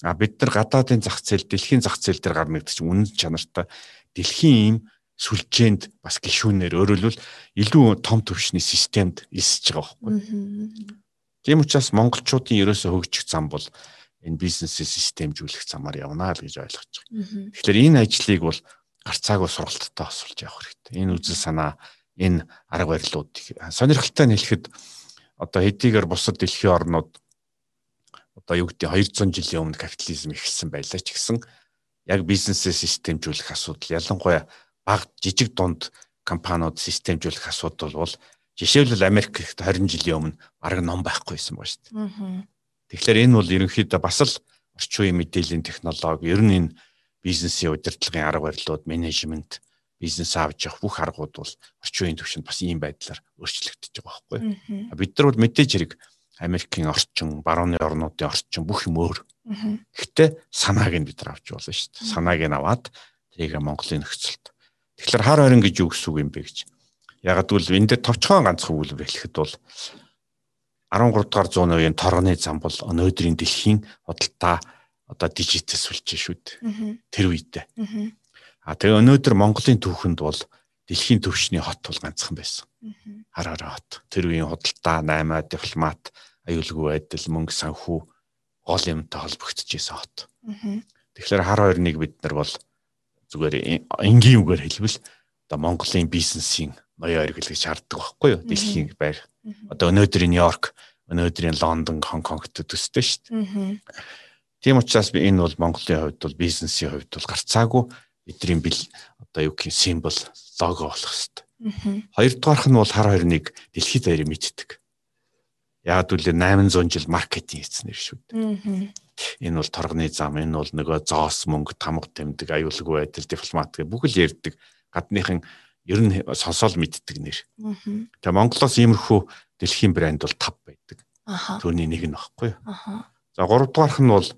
А бид нар гадаадын зах зээл, дэлхийн зах зээл дээр гарна гэдэг чинь үнэн чанартай дэлхийн ийм сүлжээнд бас гişүүнээр өөрөлдвөл илүү том төвшний системд элсэж байгаа байхгүй. Тийм учраас монголчуудын ерөөсө хөгжих зам бол энэ бизнесээ системжүүлэх замаар явна л гэж ойлгож байгаа. Тэгэхээр энэ ажлыг бол гарцаагүй сургалттай осолж явах хэрэгтэй. Энэ үзэл санаа, энэ арга барилуудыг сонирхолтой нь хэлэхэд одоо хэдийгээр бусад дэлхийн орнууд одоо юу гэдэг 200 жилийн өмнө капитализм эхэлсэн байлаа ч гэсэн яг бизнесээ системжүүлэх асуудал ялангуяа баг жижиг дунд компаниуд системжүүлэх асуудал бол жишээлбэл Америкт 20 жилийн өмнө бараг ном байхгүйсэн ба шүү дээ. Тэгэхээр энэ бол ерөнхийдөө бас л орчин үеийн мэдээллийн технологи, ер нь энэ бизнесийн удирдлагын арга барилууд, менежмент, бизнес авч явах бүх аргууд бол орчин үеийн төвшөнд бас ийм байдлаар өөрчлөгдөж байгаа байхгүй. Бид нар бол мэдээж хэрэг Америкийн орчин, барууны орнуудын орчин бүх юм өөр. Гэхдээ санааг нь бид нар авч болно шүү дээ. Санааг нь аваад тэрийг Монголын нөхцөлд. Тэгэхээр хар хорин гэж юу гэсэн үг юм бэ гэж. Яг гэвэл энэ дээр товчхон ганцхан үйл хэлэхэд бол 13 дугаар зууны үеийн торгоны зам бол өнөөдрийн дэлхийн худалдаа одоо дижиталсулж шүү дээ. Тэр үедээ. А тэгээ өнөөдөр Монголын түүхэнд бол дэлхийн төвшний хот бол ганцхан байсан. Хар хараа хот. Тэр үеийн худалдаа, наймаа, дипломат, аюулгүй байдал, мөнгө санхүү гол юмтай холбогдож исэн хот. Тэгэхээр хар хоёрныг бид нар бол зүгээр энгийн үгээр хэлбэл одоо Монголын бизнесийн ноён оргил гэж харддаг байхгүй юу? Дэлхийн байр. Одоо өнөөдрийн Нью-Йорк, өнөөдрийн Лондон, Хонконгт төстэй шүү дээ. Тийм учраас би энэ бол Монголын хувьд бол бизнесийн хувьд бол гарцаагүй эдрийн бил одоо юу гэх символ лого болох хэвээр. Хоёрдугаарх нь бол хар хоёрныг дэлхийд баярыг мэддэг. Яг үл 800 жил маркетинг хийснээр шүү дээ. Энэ бол торгоны зам, энэ бол нөгөө зоос мөнгө, тамга тэмдэг, аюулгүй байдал, дипломат гэх бүх л ярьдаг. Гадныхан ер нь сонсоол мэддэг нэр. Тэгээ Монголоос иймэрхүү дэлхийн брэнд бол 5 байдаг. Түүний нэг нь багхгүй. За 3 дугаарх нь бол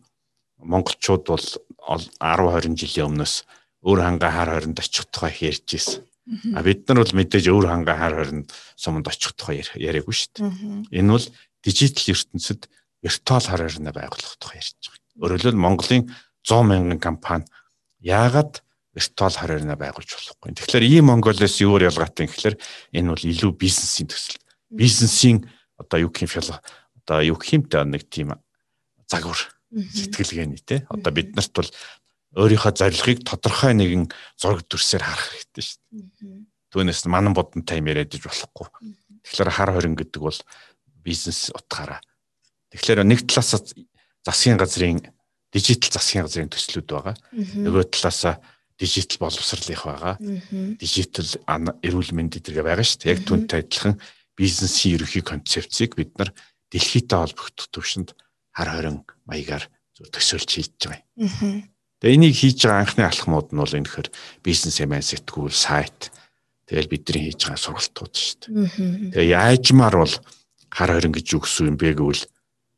монголчууд бол 10 20 жилийн өмнөөс өөр хангаа хар хоринд очих тухай ярьж ирсэн. А бид нар бол мэдээж өөр хангаа хар хоринд суманд очих тухай яриаггүй шүү дээ. Энэ бол дижитал ертөнцид виртуал хар хорина байгуулах тухай ярьж байгаа. Өөрөөр хэлбэл Монголын 100 мянган компани яагаад виртуал харьяана байгуулж болохгүй. Тэгэхээр ийм Монголиос юу ялгаатай юм гэхээр энэ бол илүү бизнесийн төсөл. Бизнесийн одоо юу гэх юм одоо юу гэх юмтай нэг тийм загвар сэтгэлгээний те. Одоо бид нарт бол өөрийнхөө зорилгыг тодорхой нэгэн зураг дүрсээр харах хэрэгтэй шүү дээ. Түүнээс манан бодон тайм яриад иж болохгүй. Тэгэхээр хар хорин гэдэг бол бизнес утгаараа. Тэгэхээр нэг талаас засгийн газрын дижитал засгийн газрын төслүүд байгаа. Нөгөө талаас дижитал боловсролынх байгаа. Дижитал эрүүл мэнд эдэргээ байгаа шүү дээ. Яг түүнтэй адилхан бизнесийн ерөнхий концепцийг бид нар дэлхийтэй холбогдох төвшөнд хар хорин маягаар төсөөлж хийж байгаа юм. Тэгээ энийг хийж байгаа анхны алхмууд нь бол энэхэр бизнес эмэн сэтгүүл сайт тэгэл бидний хийж байгаа сургалтууд шүү дээ. Тэгээ яажмаар бол хар хорин гэж юу гэсэн юм бэ гэвэл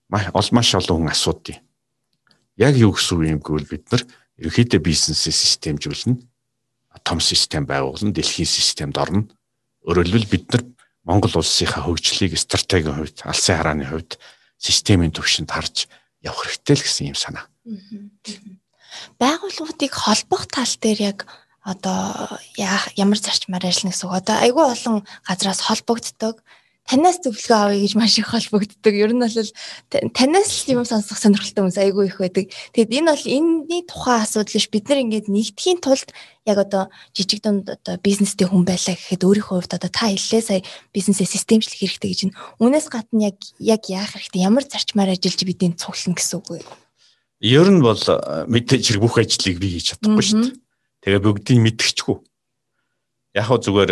маш олон хүн асуудیں۔ Яг юу гэсэн юм гэвэл бид нар ерөнхийдөө бизнесээ системжүүлнэ. Том систем байгуулна, дэлхийн системд орно. Хэлбэл бид нар Монгол улсынхаа хөгжлийг стратегийн хувьд, алсын харааны хувьд системийн төвшөнд харж явах хэрэгтэй л гэсэн юм санаа. Байгууллагуудыг холбох тал дээр яг одоо ямар зарчмаар ажиллана гэсэн үг. Одоо айгүй олон газраас холбогддог танаас зөвлөгөө авъя гэж маш их холбогддог. Ер нь бол танаас л юм сонсох сонирхолтой хүмүүс айгүй их байдаг. Тэгэд энэ бол энэний тухайн асуудал биш. Бид нар ингээд нэгдэхийн тулд яг одоо жижиг дунд одоо бизнестэй хүн байлаа гэхэд өөрийнхөө хувьд одоо та хэллээ сая бизнесээ системчлэх хэрэгтэй гэж. Үүнээс гадна яг яг яах хэрэгтэй? Ямар зарчмаар ажиллаж бидний цуглана гэсэн үг? Ер нь бол мэдээж хэрэг бүх ажлыг би хийж чадахгүй шүү дээ. Тэгээ бүгдийг мэдчихгүй. Яг хөө зүгээр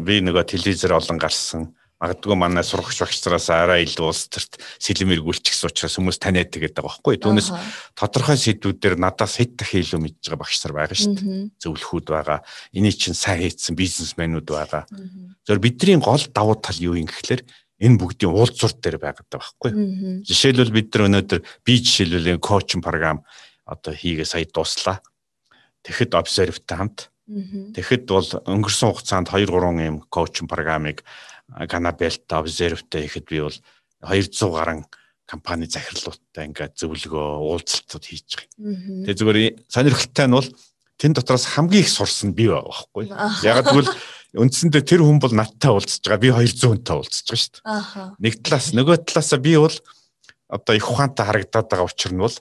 би нөгөө телевизээр олон гарсан магадгүй манай сурагч багцраас арай илүү улс төрт сэлэм эргүүлчихсэн учраас хүмүүс таниад тэгээд байгаа байхгүй. Түүнээс тодорхой сэдвүүдээр надаас хэд дахин илүү мэдж байгаа багш нар байгаа шүү дээ. Зөвлөхүүд байгаа. Эний чинь сайн хийцэн бизнесмэнүүд байгаа. Зөв бидний гол давуу тал юу юм гэхэлэр энэ бүгдийн уулзурт дээр байгаад байгаа байхгүй. Жишээлбэл бид нар өнөөдөр би жишээлбэл коучинг програм одоо хийгээ сая дуслаа. Тэгэхэд observe-тай хамт. Тэгэхэд бол өнгөрсөн хугацаанд 2 3 юм коучинг програмыг Канабелт Observe-тэй ихэд би бол 200 гаруй компани захирлуудтай ингээд зөвлөгөө уулзалтууд хийж байгаа. Тэгээ зүгээр сонирхолтой нь бол тэн дотроос хамгийн их сурсан би байгаа байхгүй. Яг тэгвэл үндсэндээ тэр хүн бол надтай уулзж байгаа. Би 200 хүнтэй уулзж байгаа шүү дээ. Нэг талаас нөгөө талаасаа би бол одоо их ухаантай харагдаад байгаа учир нь бол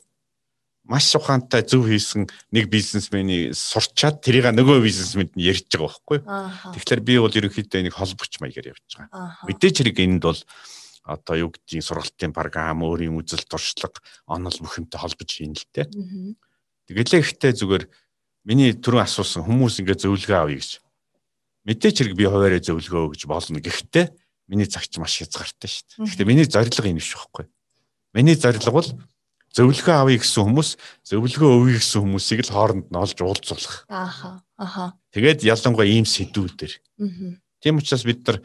маш ухаантай зөв хийсэн нэг бизнесмений сурчаад тэрийг нөгөө бизнесмэнд нь ярьж байгаа байхгүй. Тэгэхээр би бол ерөнхийдөө нэг холбогч маягаар явж байгаа. Мэдээж хэрэг энд бол одоо юу гэдгийг сургалтын програм, өөрийн үзэл туршлага, онол бүхэнтэй холбож хийн л дээ. Тэгэлээ ихтэй зүгээр миний түрүүн асуусан хүмүүс ингээ зөвлөгөө авъя гэж. Мэдээж хэрэг би хуваараа зөвлөгөө өгж болно. Гэхдээ миний цагч маш хязгаартай шүү дээ. Гэхдээ миний зорилго юм биш байхгүй. Миний зорилго бол зөвлөгөө авъя гэсэн хүмүүс зөвлөгөө өгье гэсэн хүмүүсийг л хооронд нь олж уулзуулах. Ааха. Аха. Тэгээд ялангуяа ийм сэдвүүдэр. Тийм учраас бид нар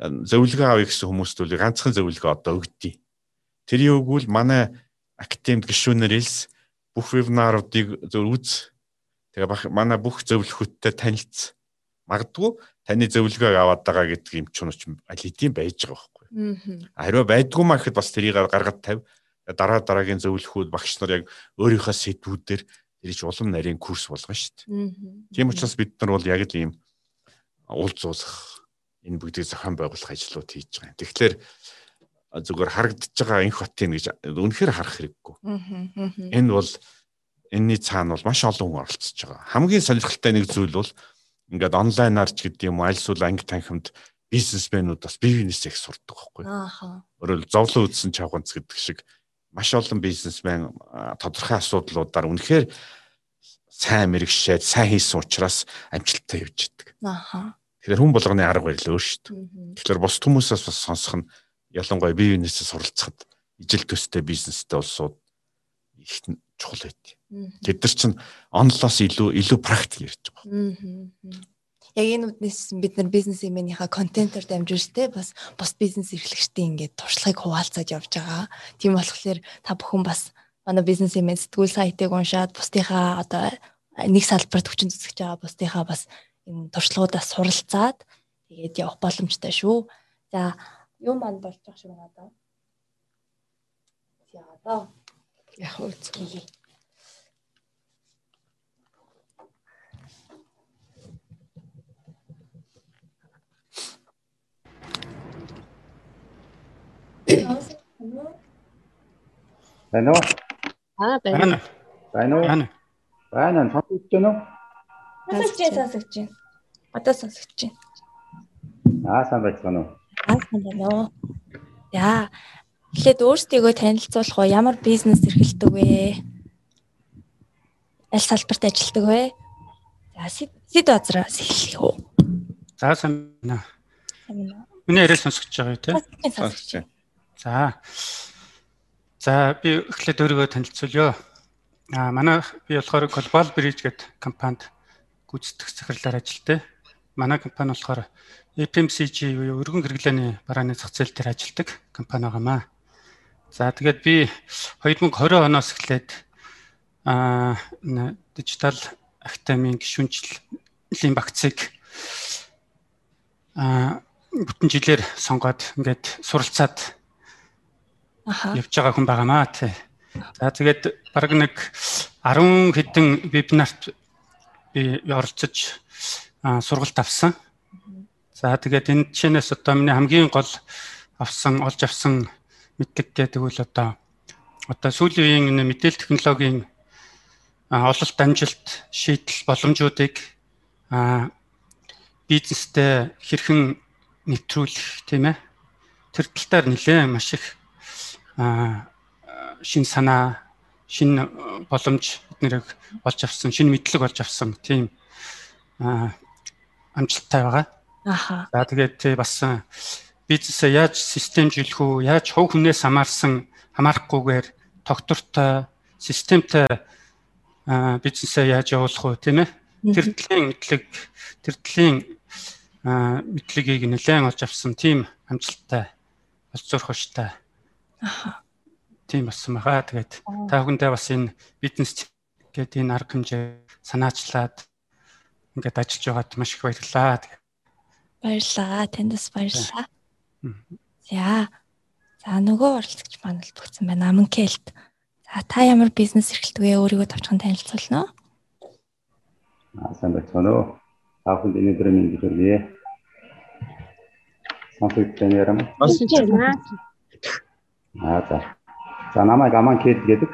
зөвлөгөө авъя гэсэн хүмүүст бол ганцхан зөвлөгөө одоо өгдөө. Тэр юуггүй л манай академид гишүүнээр илс бүх вебинаруудыг зөв үз. Тэгээ манай бүх зөвлөхөдтэй танилцсан. Магадгүй таны зөвлөгөөг аваад байгаа гэдэг юм ч аль хэдийн байж байгаа байхгүй. Хариу байдгүй маа гэхэд бас тэрийг гаргад тавь дараа дараагийн зөвлөхүүд багш нар яг өөрийнхөө сэдвүүдээр тэр их улам нарийн курс болгоно шүү дээ. Тийм учраас бид нар бол яг л ийм уулзуулах энэ бүгдийг зохион байгуулах ажлууд хийж байгаа юм. Тэгэхээр зүгээр харагдаж байгаа инх хотын гэж үнэхээр харах хэрэггүй. Энэ бол энэний цаана бол маш олон хүн оролцож байгаа. Хамгийн сонирхолтой нэг зүйл бол ингээд онлайнаар ч гэдэг юм аль эсвэл анги танхимд бизнесмэнүүд бас бие биенээсээ их сурдаг байхгүй. Өөрөөр зовлон үдсэн чавганц гэдэг шиг маш олон бизнесмен тодорхой асуудлуудаар үнэхээр сайн мэрэгшээд сайн хийсэн учраас амжилттай явж идэг. Аха. Тэгэхээр хүн болгоны арга барил өөр шүү дээ. Тэгэхээр бус хүмүүсээс бас сонсох нь ялангуяа бие биенээсээ суралцахад ижил төстэй бизнестэй улсууд их чухал байд. Тэд нар чинь онлоос илүү илүү практик ярьж байгаа яг энэ үднээс бид нар бизнес эмээнийхээ контентоор дамжуулж те бас бус бизнес эрхлэгчдийн ингээд туршлагыг хуваалцаад явж байгаа. Тийм болохоор та бүхэн бас манай бизнес эмээн сэтгүүл сайтыг уншаад бусдынхаа одоо нэг салбарт хүчин зүсгэж байгаа бусдынхаа бас энэ туршлагуудаас суралцаад тэгээд явах боломжтой шүү. За юу маань болж байгаа шиг надаа. За одоо яг үгүй. Байна уу? Аа байна. Байна уу? Байна. Байна. Сонсогдож байна уу? Сонсогдож байна, сонсогдож байна. Одоо сонсогдож байна. Аа сайн байна уу? Аа сайн байна уу? Яа. Эхлээд өөрсдийгөө танилцуулах уу? Ямар бизнес эрхэлдэг вэ? Аль салбарт ажилладаг вэ? За сэд базраас эхлэх үү? За сайн байна. Сайн байна. Миний яриа сонсогдож байгаа юу те? Сонсогдож байна. За. За би эхлээд өөрийгөө танилцуулъя. Аа манай би болохоор Global Bridge гэдэг компанид гүйцэтгэх захирлаар ажилладаг. Манай компани болохоор FMCG буюу өргөн хэрэглээний барааны зах зээл дээр ажилладаг компани байгаамаа. За тэгээд би 2020 оноос эхлээд аа дижитал академийн гишүүнжлийн багцыг аа бүтэн жилээр сонгоод ингээд суралцаад явж байгаа хүн байгаамаа тий. За тэгээд баг нэг 10 хэдэн вебинарт би оролцож сургалт авсан. За тэгээд энэ чинээс одоо миний хамгийн гол авсан олж авсан мэдлэг гэдэг үл одоо одоо сүүлийн үеийн мэдээлэл технологийн ололт амжилт шийдэл боломжуудыг бизнестэй хэрхэн нэвтрүүлэх тийм ээ тэр тал дээр нэлээд маш их шин санаа, шин боломж биднэрийг олж авсан, шин мэдлэг олж авсан тийм амжилттай байгаа. Аха. За тэгээд бас бизнесээ яаж системжүүлэх үү, яаж хувь хүнээс хамаарсан хамаарахгүйгээр тогтвортой, системтэй бизнесээ яаж явуулах вэ, тийм ээ? Тэр төлөлийн мэдлэг, тэр төлөлийн мэдлэгийг нэлээд олж авсан тийм амжилттай болж зурх хөштэй Аха. Тийм болсон байгаа. Тэгээд та бүхэндээ бас энэ бизнес гэдэг энэ арга хэмжээ санаачлаад ингээд ажиллаж байгаад маш их баярлалаа. Баярлалаа. Танд бас баярлалаа. За. За нөгөө оролцогч маань л төгсөн байна. Аманкэлт. За та ямар бизнес эрхэлдэг вэ? Өөрийгөө товчхон танилцуулна уу? Аа сайн байна уу? Ахын өнөөдөр минь хүргэе. Сонсогч байна. Сонсогч байна. Аа за. За намайг Аманкэлт гэдэг.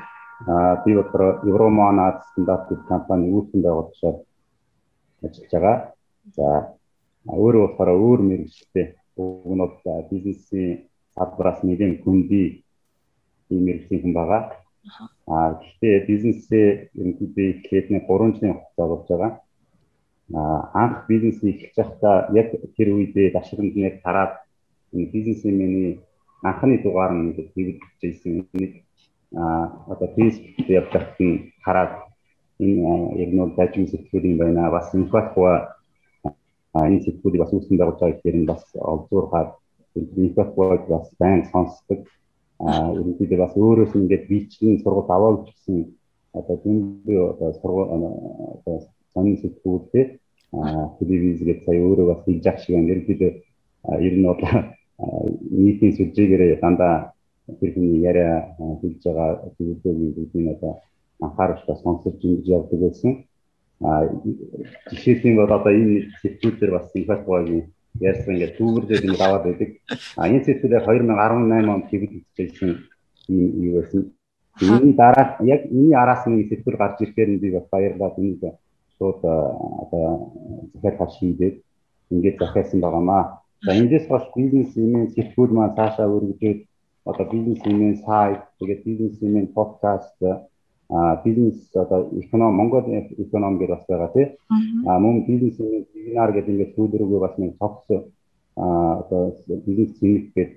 Аа би одоо Евромонад стандарт компани үүсгэн байгуулагчаар ажиллаж байгаа. За өөрөө болохоор өөр мэрэгчлээ. Уг нь бол бизнесийн салбараас нэгэн хүндий ийм мэрэгжлийн хүн байгаа. Аа гэхдээ бизнесээ ерөнхийдөө эхлээд нэг 3 жилийн хугацаа болж байгаа. Аа анх бизнесийг эхэлж байхдаа яг тэр үедээ дашрамд нэг тараад энэ бизнесийн миний анхны дугаар нь ингээд хэвлэжсэн нэг аа одоо Facebook дээр явж хараад энэ нь бол дажим сэтгүүл юм байна. Бас инфатхуа энэ сэтгүүлийг бас үүсгэн байгуулж байгаа гэхээр нь бас олзуурхаад инфатхуаг бас байн сонсдог. Аа ерөнхийдөө бас өөрөөс ингээд би чинь сургууль аваа гэсэн одоо зөндөө одоо сургууль одоо сонин сэтгүүлтэй аа телевиз гэж сая өөрөө бас хийж ах шиг ерөнхийдөө ер нь бол нийтийн сүлжээгээрээ дандаа тэр хүний яриа хийж байгаа зүйлүүдийн бүгдийг одоо анхааруултаа сонсож ингэж явдаг байсан. А жишээлбэл бол одоо энэ сэтгүүлээр бас инфатхуагийн ярьсан ингээд дүүгэрлээд ингэ даваад байдаг. А энэ сэтгүүлээр 2018 онд хэвлэгдсэн юм юу байсан. Энэ дараа яг энэ араас нэг сэтгүүл гарч ирэхээр би бас баярлаад энийг шууд одоо захиал хаш хийгээд ингээд захиалсан байгаамаа. За эндээс бас бизнес имэн сэтгүүл маань цаашаа өргөжөөд одоо бизнес имэн сайт тэгээд бизнес имэн подкаст а бизнес одоо эконом Монгол эконом гэж бас байгаа тий. А мөн бизнес вебинар гэдэг ингээд сүүлрүүгээ бас нэг цогц а одоо бизнес хийхэд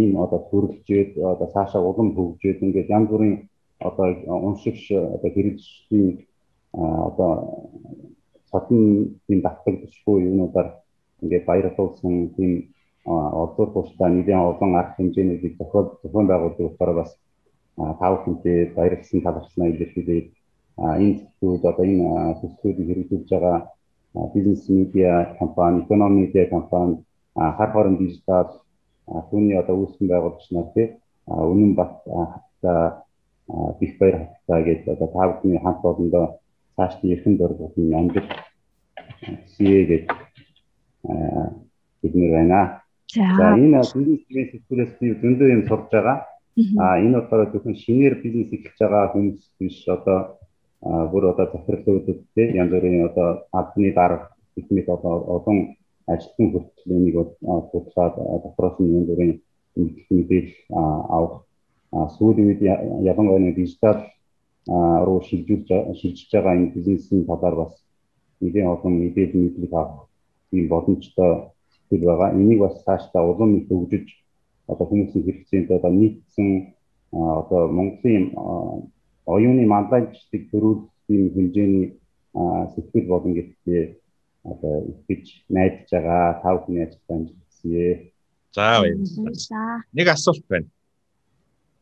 ийм одоо төрөлжөөд одоо цаашаа улам хөгжөөд ингээд янз бүрийн одоо уншигч одоо хэрэгжлийн одоо цотын тийм давтагдчихгүй юмудаар ингээд баярлуулсан тийм олдор тусдаа нэгэн олон арга хэмжээнийг зохиол зохион байгуулдаг болохоор бас тав хүнтэй баярлсан талархснаа илэрхийлээд энэ зүйлүүд одоо энэ төслүүдийг хэрэгжүүлж байгаа бизнес медиа компани, экономи медиа компани, хар хорон дижитал түүний одоо үүсгэн байгуулагч нар тий үнэн бат хатта бих баяр хатта гэж одоо та бүхний хамт олондоо цааш нь эрхэм дургуутын амжилт. Хийе гэж бид нэр байна. За энэ бизнес сэтгүүлээс би зөндөө юм сурж байгаа. А энэ болохоор зөвхөн шинээр бизнес эхэлж байгаа хүмүүс биш одоо бүр одоо захирлуудад те янз бүрийн одоо албаны дарга техник одоо олон ажилтны хүртэл энийг судлаад дотроос нь янз бүрийн мэдээлэл авах сүүлийн үед ялангуяа дижитал руу шилжүүлж шилжиж байгаа энэ бизнесийн талаар бас нэгэн олон мэдээлэл мэдлэг авах ийм боломжтой зүйл байгаа. Энийг бас цаашдаа улам их хөгжиж одоо хүмүүсийн хэрэгцээнд одоо нийтсэн одоо Монголын оюуны манлайчдыг төрүүлсэн хэмжээний сэтгэл болон гэдэгтээ одоо ихэж найдаж байгаа тав хүний ажилд амжилтсэе. За баярлалаа. Нэг асуулт байна.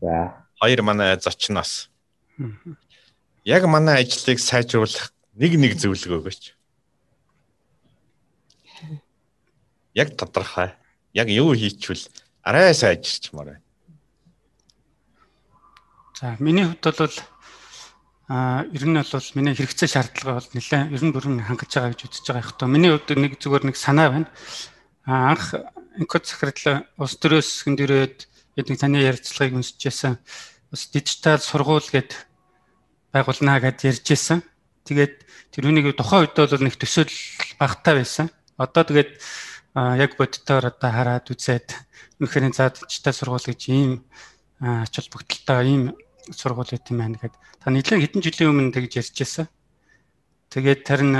За. Хоёр манай зочноос. Яг манай ажлыг сайжруулах нэг нэг зөвлөгөө өгөөч. Яг тодорхой. Яг юу хийчихвэл арай сайжирчмаар байна. За миний хувьд бол а ер нь бол миний хэрэгцээ шаардлага бол нэлээд ер нь бүрэн хангаж байгаа гэж үзэж байгаа хэрэг. Миний хувьд нэг зүгээр нэг санаа байна. А анх инкод захирал улс төрөөс хөндөрөөд гэдэг таны ярилцлагыг уншижсэн. Бас дижитал сургууль гэд байгуулнаа гэд ярьжсэн. Тэгээд тэр үнийг тухайн үед бол нэг төсөөл багтаа байсан. Одоо тэгээд яг боддоор одоо хараад үзээд үнэхээр за дижитал сургууль гэж ийм ач холбогдолтой ийм сургууль байт юм байна гэд та нэлээд хэдэн жилийн өмнө тэгж ярьж байсан. Тэгээд харин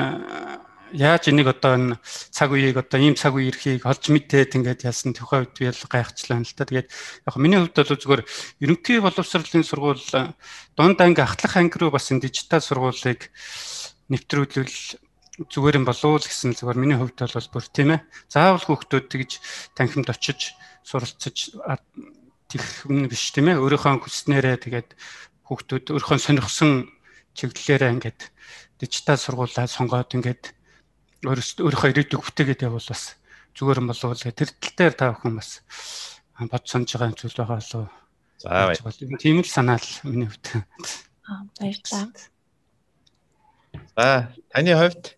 яаж энийг одоо энэ цаг үеийг одоо ийм цаг үе ирэхийг олж мэдээд ингээд яасан тухай үед би л гайхчлаа л та. Тэгээд яг миний хувьд бол зүгээр ерөнхий боловсролын сургууль дунд анги ахлах анги руу бас энэ дижитал сургуулийг нэвтрүүлвэл зүгээр юм болов уу гэсэн зүгээр миний хувьд бол бүр тийм ээ. Заавал хүүхдүүд тэгж танхимд очиж суралцаж тех юм биш тийм ээ. Өөрийнхөө хүснээрээ тэгээд хүүхдүүд өөрийнхөө сонирхсон чиглэлээрээ ингээд дижитал сургуулаа сонгоод ингээд өөрийнхөө ирээдүйг бүтээгээд явбал бас зүгээр юм болов уу тэр тал дээр та бүхэн бас бод санаж байгаа зүйл байгаа лөө. За тийм л санаал миний хувьд. Аа баярлалаа. За таны хувьд?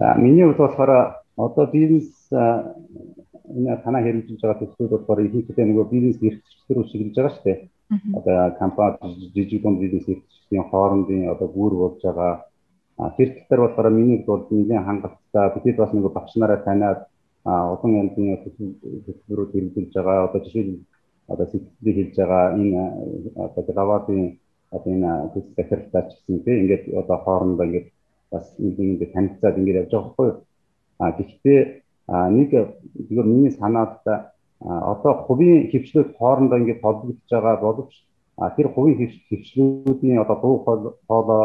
За миний хувьд болохоор одоо бизнес энэ танаа хэрэгжүүлж байгаа төслүүд болохоор ихэнхдээ нөгөө бизнес эрхчлэлтэр шиглэж байгаа шүү дээ. Одоо компани жижиг дунд бизнес эрхчлэлтийн хоорондын одоо гүр болж байгаа тэр тал дээр болохоор миний бол нэгэн хангалттай бид бас нөгөө багш нараа таниад олон янзын төслөрүүд хэрэгжүүлж байгаа одоо жишээ одоо сэтгэлийг хэлж байгаа энэ одоо главатын одоо энэ төсөл захиралтай ч гэсэн тийм ингээд одоо хоорондоо ингээд бас нэг ингээд танилцаад ингээд явж байгаа байхгүй а гэхдээ нэг зөвхөн миний санаад одоо хувийн хөвчлүүд хоорондоо ингээд холбогдож байгаа боловч тэр хувийн хөвчлүүдийн одоо дуу хоолой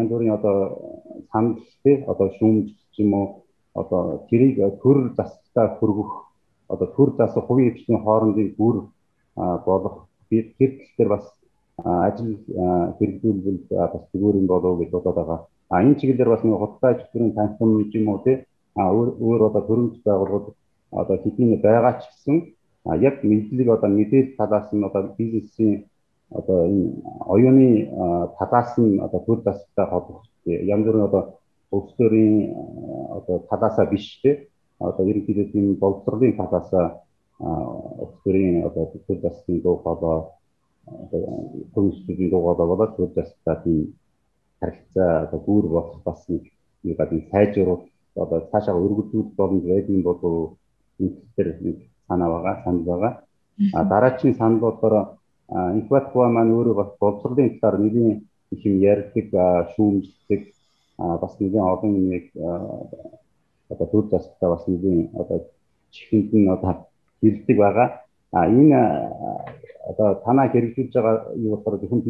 янз бүрийн одоо санал тий одоо шүүмж юм уу одоо тэрийг төр засалтаа хөргөх одоо төр засах хувийн хөвчлийн хоорондын бүр болох тэр дээр бас ажил хэрэгжүүлбэл бас зүгээр юм болов гэж бодоод байгаа. А энэ чиглэлээр бас нэг худалдаа ажлын танхим юм уу тий а өөр одоо хөрөнгө байгууллагууд одоо хэдийн байгаа ч гэсэн яг мэдлэг одоо мэдээлэл талаас нь одоо бизнесийн одоо энэ оюуны талаас нь одоо төр засалтай холбох янз бүрийн одоо улс төрийн одоо талаасаа биш тий одоо ерөнхийдөө тийм боловсролын талаасаа улс төрийн одоо төр засгийн дуу хоолой хүмүүсийн дуу хоолой болоод төр засалтай тийм харилцаа одоо гүүр болох бас нэг нэг гадны сайжруулах одоо цаашаа өргөжлүүлэх боломж байдгийн болов энэ төр нэг санаа байгаа санал байгаа. А дараагийн санал болохоор инкубатор маань өөрөө бас боловсролын талаар их юм ярьдаг шүүмжлдэг бас нэгэн олон нэг одоо төр засалтай бас нэгэн одоо чихэнд нь одоо хилдэг байгаа. А энэ одоо танаа хэрэгжүүлж байгаа юу болохоор зөвхөн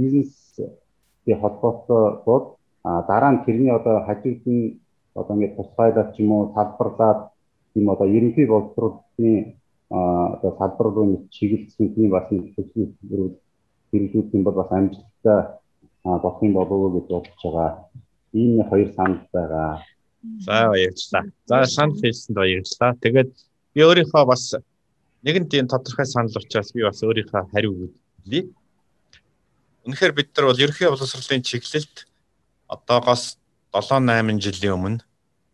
бизнестэй холбоотой бол дараа нь тэрний одоо хажууд нь одоо ингээд тусгайлаад ч юм уу салбарлаад тийм одоо ерөнхий боловсролын одоо салбар руу чиглэсэн тийм бас төсөл хэрэгжүүлэх юм бол бас амжилттай болох юм болов уу гэж бодож байгаа. Ийм хоёр санал байгаа. За баярлалаа. За санал хэлсэнд баярлалаа. Тэгээд би өөрийнхөө бас нэгэн тийм тодорхой санал учраас би бас өөрийнхөө хариу өгье. Үнэхээр бид нар бол ерөнхий боловсролын чиглэлд одоогоос 7 8 жилийн өмнө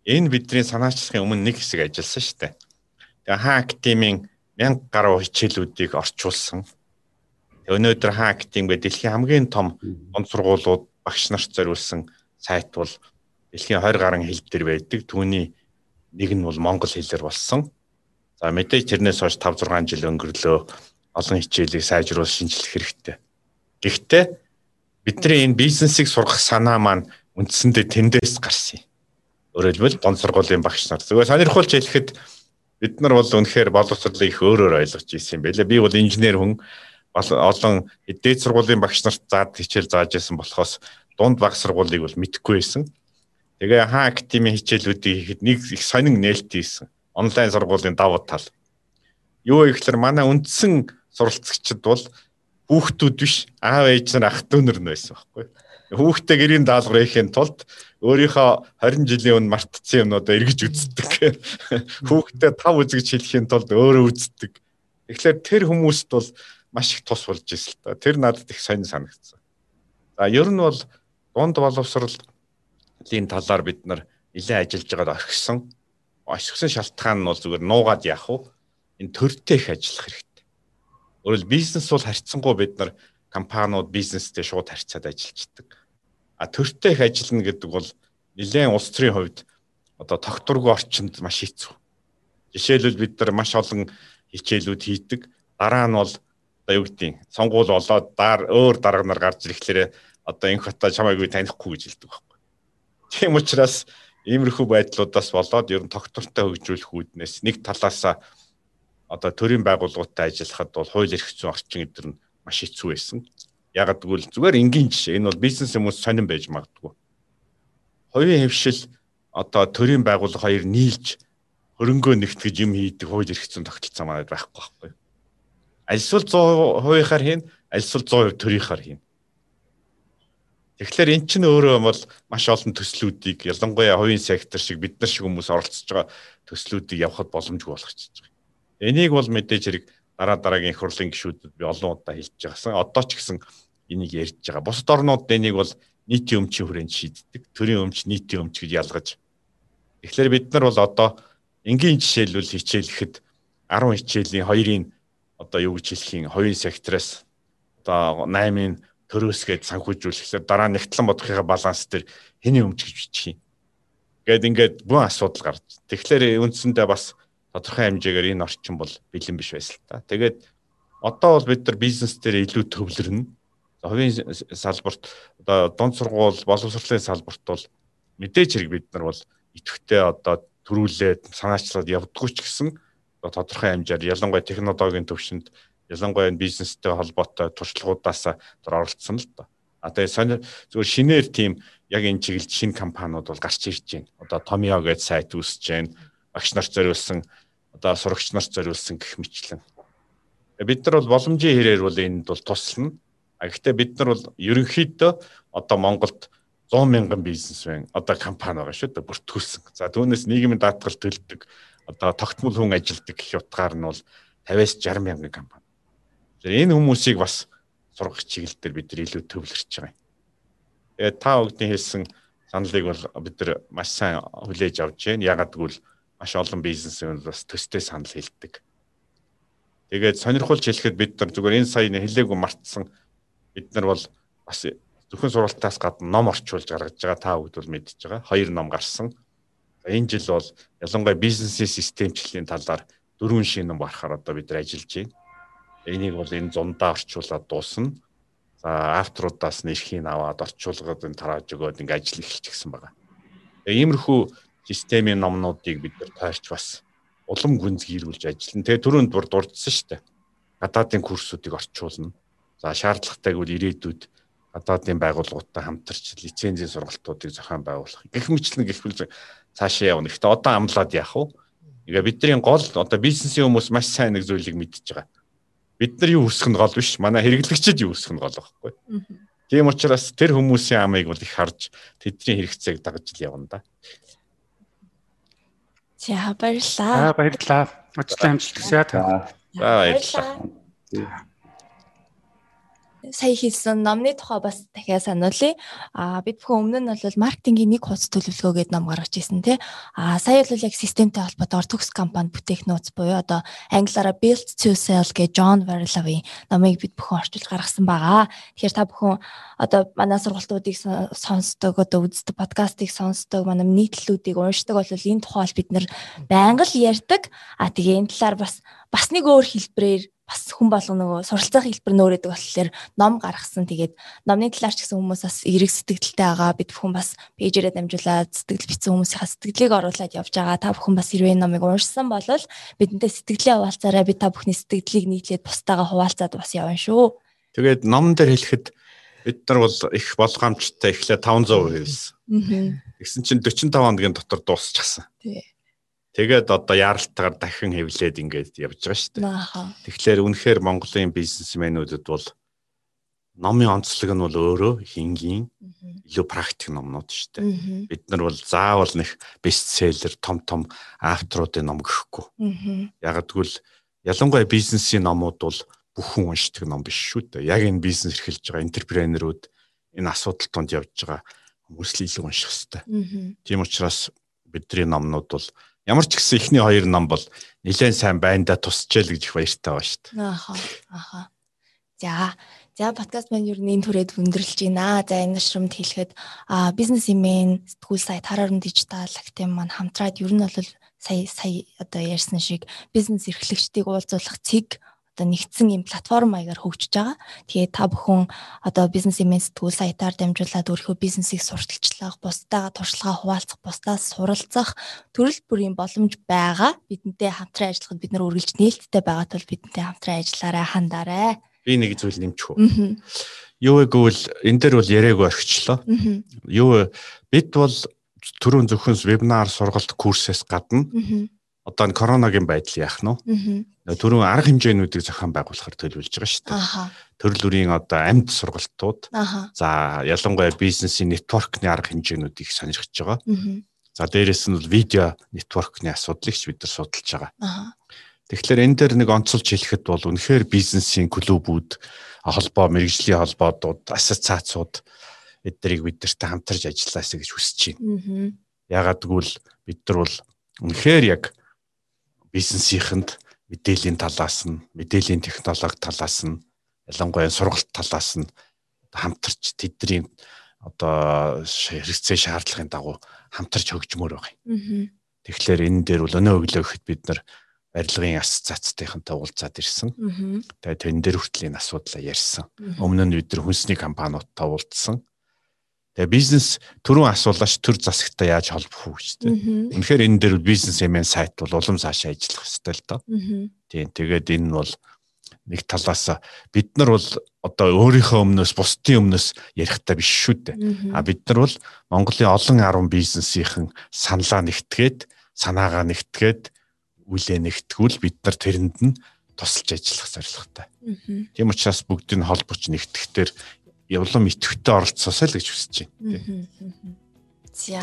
энэ бидний санаачлахын өмнө нэг хэсэг ажилласан шүү дээ. Тэгээ хаан академийн 1000 гаруй хичээлүүдийг орчуулсан. Өнөөдөр хаан академи гэдэг дэлхийн хамгийн том онд сургуулиуд багш нарт зориулсан сайт бол дэлхийн 20 гаруй хэл дээр байдаг. Түүний нэг нь бол монгол хэлээр болсон. За мэдээж тэрнээс хойш 5 6 жил өнгөрлөө олон хичээлийг сайжруулах шинжлэх хэрэгтэй. Гэхдээ бидний энэ бизнесийг сургах санаа маань үндсэндээ тэндээс гарсан юм. Хэлбэл гон сургуулийн багш нар. Зүгээр сонирхолж хэлэхэд бид нар бол үнэхээр боловсролыг их өөрөөр ойлгож ирсэн юм байлаа. Би бол инженер хүн олон дээд сургуулийн багш нарт заад хичээл зааж байсан болохоос дунд баг сургуулийг бол мэдэхгүй байсан. Тэгээ хаан академийн хичээлүүдийг хийхэд нэг их сонин нээлт хийсэн онлайн сургуулийн давуу тал. Юу гэхээр манай үндсэн суралцагчид бол хүүхдүүд биш аав ээж нар ах дүү нар нь байсан байхгүй. Хүүхдээ гэрийн даалгавар хийхин тулд өөрийнхөө 20 жилийн өмнө мартцсан юмнуудаа эргэж үздэг. [laughs] Хүүхдээ тав үзэгч хэлэхийн тулд өөрөө үздэг. Тэгэхээр тэр хүмүүст бол маш их тус болж ирсэн л та. Тэр надад их сонир санагдсан. За ер нь бол дунд боловсролын талаар бид нар нэлээд ажиллаж байгаад орхисон ашигсан шалтгаан нь бол зүгээр нуугаад яах вэ? Энэ төрөлтэй их ажиллах хэрэгтэй. Өөрөлд бизнес бол харьцангуй бид нар компаниуд бизнестэй шууд харьцаад ажиллаждаг. А төрөлтэй их ажиллана гэдэг бол нэлээд улс төрийн хувьд одоо тогтворгүй орчинд маш хэцүү. Жишээлбэл бид нар маш олон хичээлүүд хийдэг. Дараа нь бол одоо юу гэдгийг сонгуул болоод даар өөр дарга нар гарч ирэхлээр одоо энэ хата чамайг танихгүй гэж хэлдэг байхгүй. Тийм учраас Иймэрхүү байдлуудаас болоод ер нь тогтвортой хөгжүүлэх үүднээс нэг талаасаа одоо төрийн байгууллагуудтай ажиллахад бол хууль эрх зүйн орчин эдгээр нь маш хэцүү байсан. Ягаад гэвэл зүгээр энгийн жишээ энэ бол бизнес хүмүүс сонирн байж магадгүй. Хувийн хөвшил одоо төрийн байгууллага хоёр нийлж хөрөнгөө нэгтгэж юм хийдэг хууль эрх зүйн тогтолцоо манайд байхгүй байхгүй. Альсвал 100%-аар хийн, альсвал 100% төрийнхаар хийн. Тэгэхээр эн чинь өөрөө бол маш олон төслүүдийг ялангуяа хувийн сектор шиг бид нар шиг хүмүүс оролцож байгаа төслүүдийг явахад боломжгүй болгочихж. Энийг бол мэдээж хэрэг дараа дараагийн их хурлын гишүүдэд би олон удаа хэлж байгаасан. Одоо ч гэсэн энийг ярьж байгаа. Бусад орнууд энийг бол нийтийн өмчийн хүрээнд шийддэг. Төрийн өмч, нийтийн өмч гэж ялгаж. Тэгэхээр бид нар бол одоо энгийн жишээлбэл хичээлэхэд 10 хичээлийн 2-ын одоо юу гэж хэлэх юм 2 сектороос одоо 8-ын төрөөсгээд санхүүжүүлэхээр дараа нэгтлэн бодохын баланс дээр хэний өмч гэж бичих юм. Гэт ингээд бүх асуудал гарч. Тэгэхээр үндсэндээ бас тодорхой хэмжээгээр энэ орчин бол бэлэн биш байсан л та. Тэгээд одоо бол бид нар бизнес дээр илүү төвлөрнө. Хувийн салбарт одоо дунд сургууль, боловсролын салбарт бол мэдээж хэрэг бид нар бол идэвхтэй одоо төрүүлээд санаачлаад явдггүй ч гэсэн тодорхой хэмжээр ялангуяа технологийн төвшөнд ялангуяа бизнестэй холбоотой туршлагуудаас оролцсон л доо. А тэгээ сонир зүгээр шинээр тийм яг энэ чиглэлд шинэ компаниуд бол гарч ирж байна. Одоо Tomio гэж сайт үүсэж байна. Багш нар зориулсан одоо сурагч нар зориулсан гэх мэтлэн. Бид нар бол боломжийн хэрээр бол энд бол туслана. А гэхдээ бид нар бол ерөнхийдөө одоо Монголд 100 мянган бизнесмен одоо компани байгаа шүү дээ бүртгүүлсэн. За түүнээс нийгмийн даатгал төлдөг одоо тогтмол хүн ажилдаг гэх утгаар нь бол 50-аас 60 мянган компани. Энэ хүмүүсийг бас сургах чиглэлээр бид нар илүү төвлөрч байгаа юм. Тэгээд та бүгдийн хэлсэн саналыг бол бид нар маш сайн хүлээж авч байна. Ягаад гэвэл маш олон бизнесүүд бас төстэй санал хэлдэг. Тэгээд сонирхолж хэлэхэд бид нар зүгээр энэ сая хэлээгүй мартсан бид нар бол бас зөвхөн сургалтаас гадна ном орчуулж гаргаж байгаа та бүгд бол мэдж байгаа. Хоёр ном гарсан. Энэ жил бол ялангуяа бизнесийн системчлэлийн талаар дөрвөн шин ном гарахаар одоо бид ажиллаж байна. Энийг бол энэ зундаа орчуулад дуусна. За авторудаас нь эрхийг аваад орчуулгад энэ тарааж өгөөд ингээ ажил эхэлчихсэн байгаа. Иймэрхүү системийн номнуудыг бид нар таарч бас улам гүнзгийрүүлж ажиллана. Тэгээ түрүүнд бүр дурдсан шүү дээ. Гадаадын курсуудыг орчуулна. За шаардлагатай гэвэл ирээдүйд гадаадын байгууллагуудтай хамтарч лицензийн сургалтуудыг зохион байгуулах. Гэх мэтлэн гэхвэл цаашаа явна. Гэхдээ одоо амлаад яах вэ? Тэгээ бидний гол одоо бизнесийн хүмүүс маш сайн нэг зүйлийг мэдчихэж байгаа. Бид нар юу хүсэх нь гол биш. Манай хэрэглэгчид юу хүсэх нь гол байхгүй. Тийм учраас тэр хүмүүсийн амыг бол их харж тэдний хэрэгцээг дагаж л явна да. За баярлалаа. За баярлалаа. Ажлаа амжилт хүсье та. За баярлалаа сая хэлсэн номны тухай бас дахиад сануулъя. А бид бүхэн өмнө нь бол маркетингийн нэг хуц төлөвлөгөө гэдэг ном гаргаж ирсэн тий. А сая бол яг системтэй холбоотойгоор төгс компани бүтээх нууц буюу одоо англиараа build to sell гэж John Varlavy номыг бид бүхэн орчуулж гаргасан байгаа. Тэгэхээр та бүхэн одоо манай сургалтуудыг сонсдог одоо үздэг подкастыг сонсдог манай нийтлэлүүдийг уншдаг бол энэ тухай бид нар байнга л ярьдаг. А тэгээ энэ талаар бас бас нэг өөр хэлбэрээр бас хүн болго нөгөө суралцах хэлбэр нөөрөдөг болохоор ном гаргасан. Тэгээд номны талаар ч гэсэн хүмүүс бас эрэг сэтгэлдтэй байгаа. Бид бүхэн бас пэйжээрээ дамжуулаад сэтгэл бичсэн хүмүүсийнхаа сэтгэлийг оруулаад явж байгаа. Та бүхэн бас хэрвээ номыг уншсан бол бидэнтэй сэтгэлээ хуваалцаарай. Би та бүхний сэтгэлийг нийтлээд бусдаагаа хуваалцаад бас явна шүү. Тэгээд ном дээр хэлэхэд бид нар бол их болгоомжтой эхлээ 500% хийсэн. Тэгсэн чинь 45 хоногийн дотор дуусчихсан. Тий. Тэгээд одоо яаралтайгаар дахин хэвлээд ингээд явж байгаа шүү дээ. Тэгэхээр үнэхээр Монголын бизнесмэнүүдэд бол номын онцлог нь бол өөрөө хингийн илүү практик номнууд шүү дээ. Бид нар бол заавал нэг бестселлер том том авторуудын ном гэхгүй. Яг тэгвэл ялангуяа бизнесийн номууд бол бүх хүн уншдаг ном биш шүү дээ. Яг энэ бизнес эрхэлж байгаа энтерпренерүүд энэ асуудал тунд явж байгаа хүмүүс л илүү унших хэрэгтэй. Тийм учраас бидний номнууд бол Ямар ч гэсэн эхний хоёр ном бол нэлээд сайн байндаа тусчээл гэж их баяртай байгаа шүү дээ. Ааха. Ааха. За За подкаст маань юу нэг түрээд өндөрлж байна. За энэ шрамд хэлэхэд а бизнес имэн сэтгүүл сайт хараарм дижитал актив маань хамтраад ер нь бол сая сая одоо ярьсан шиг бизнес эрхлэгчдийг уулзуулах цэг одоо нэгдсэн юм платформ маягаар хөгжиж байгаа. Тэгээд та бүхэн одоо бизнес имэн сэтгүүл сайтаар дамжуулаад өөрийнхөө бизнесийг сурталчлах, бусдаагаа туршлагаа хуваалцах, бусдаас суралцах төрөл бүрийн боломж байгаа. Бидэнтэй хамтран ажиллахад бид нар үргэлж нээлттэй байгаа тул бидэнтэй хамтран ажиллаарай, хандаарай. Би нэг зүйл нэмчих үү. Юу гэвэл энэ дээр бол яриаг орхичлоо. Юу бид бол түрүүн зөвхөн вебинар сургалт курсээс гадна одоо энэ коронагийн байдал яах нь вэ? Төрөө арга хэмжээнүүдийг зохион байгуулахар төлөвлөж байгаа шүү дээ. Төрөл бүрийн одоо амьд сургалтууд. За ялангуяа бизнесийн нэтворкны арга хэмжээнүүдийг сонирхож байгаа. За дээрэс нь бол видео нэтворкны асуудлыг ч бид нар судалж байгаа. Тэгэхээр энэ дээр нэг онцолж хэлэхэд бол үнэхээр бизнесийн клубүүд, холбоо, мэрэгжлийн холбоодууд, ассоциацууд эднийг бидэртэй хамтарч ажиллаасаа гэж хүсэж байна. Ягаад гэвэл бид нар бол үнэхээр яг бизнесийнхэнд мэдээллийн талаас нь, мэдээллийн технологи талаас нь, ялангуяа сургалт талаас нь хамтарч тэдний одоо хэрэгцээ шаардлагын дагуу хамтарч хөгжмөр байгаа юм. Тэгэхээр энэ дээр бол өнөө өглөө гэхэд бид нар барилгын ассоциацтайхантай уулзаад ирсэн. Тэгээд тэн дээр хүртэл энэ асуудлаа ярьсан. Өмнө нь бид нар хүнсний компаниудтай уулзсан. Тэгээ бизнес түрүүн асуулаач төр засагтай яаж холбох вэ гэдэг. Үнэхээр энэ дээр бизнес эмэн сайт бол улам цаашаа ажиллах хэрэгтэй л доо. Тийм тэгээд энэ бол нэг талаас бид нар бол одоо өөрийнхөө өмнөөс бусдын өмнөөс ярихтаа биш шүү дээ. А бид нар бол Монголын олон 10 бизнесийнхэн саналаа нэгтгээд санаагаа нэгтгээд үлээ нэгтгүүл бид нар тэрэнд нь тусалж ажиллах зорилготой. Тийм учраас бүгдийг холбож нэгтгэхтэр улам идэвхтэй оролцоосоо л гэж хүсэж байна. За.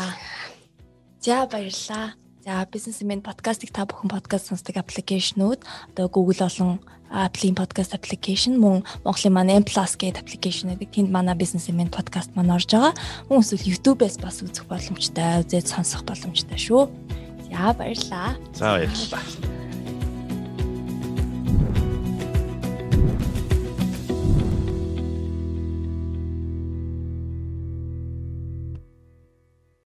За баярлалаа. За бизнесмен подкастыг та бүхэн подкаст сонсдог аппликейшнүүд одоо Google болон Apple-ийн подкаст аппликейшн мөн Монголын манай M+ гэдэг аппликейшн гэдэг тэнд манай бизнесмен подкаст маань орж байгаа. Мөн эсвэл YouTube-ээс бас үзэх боломжтой, үзээд сонсох боломжтой шүү. За баярлалаа. За баярлалаа.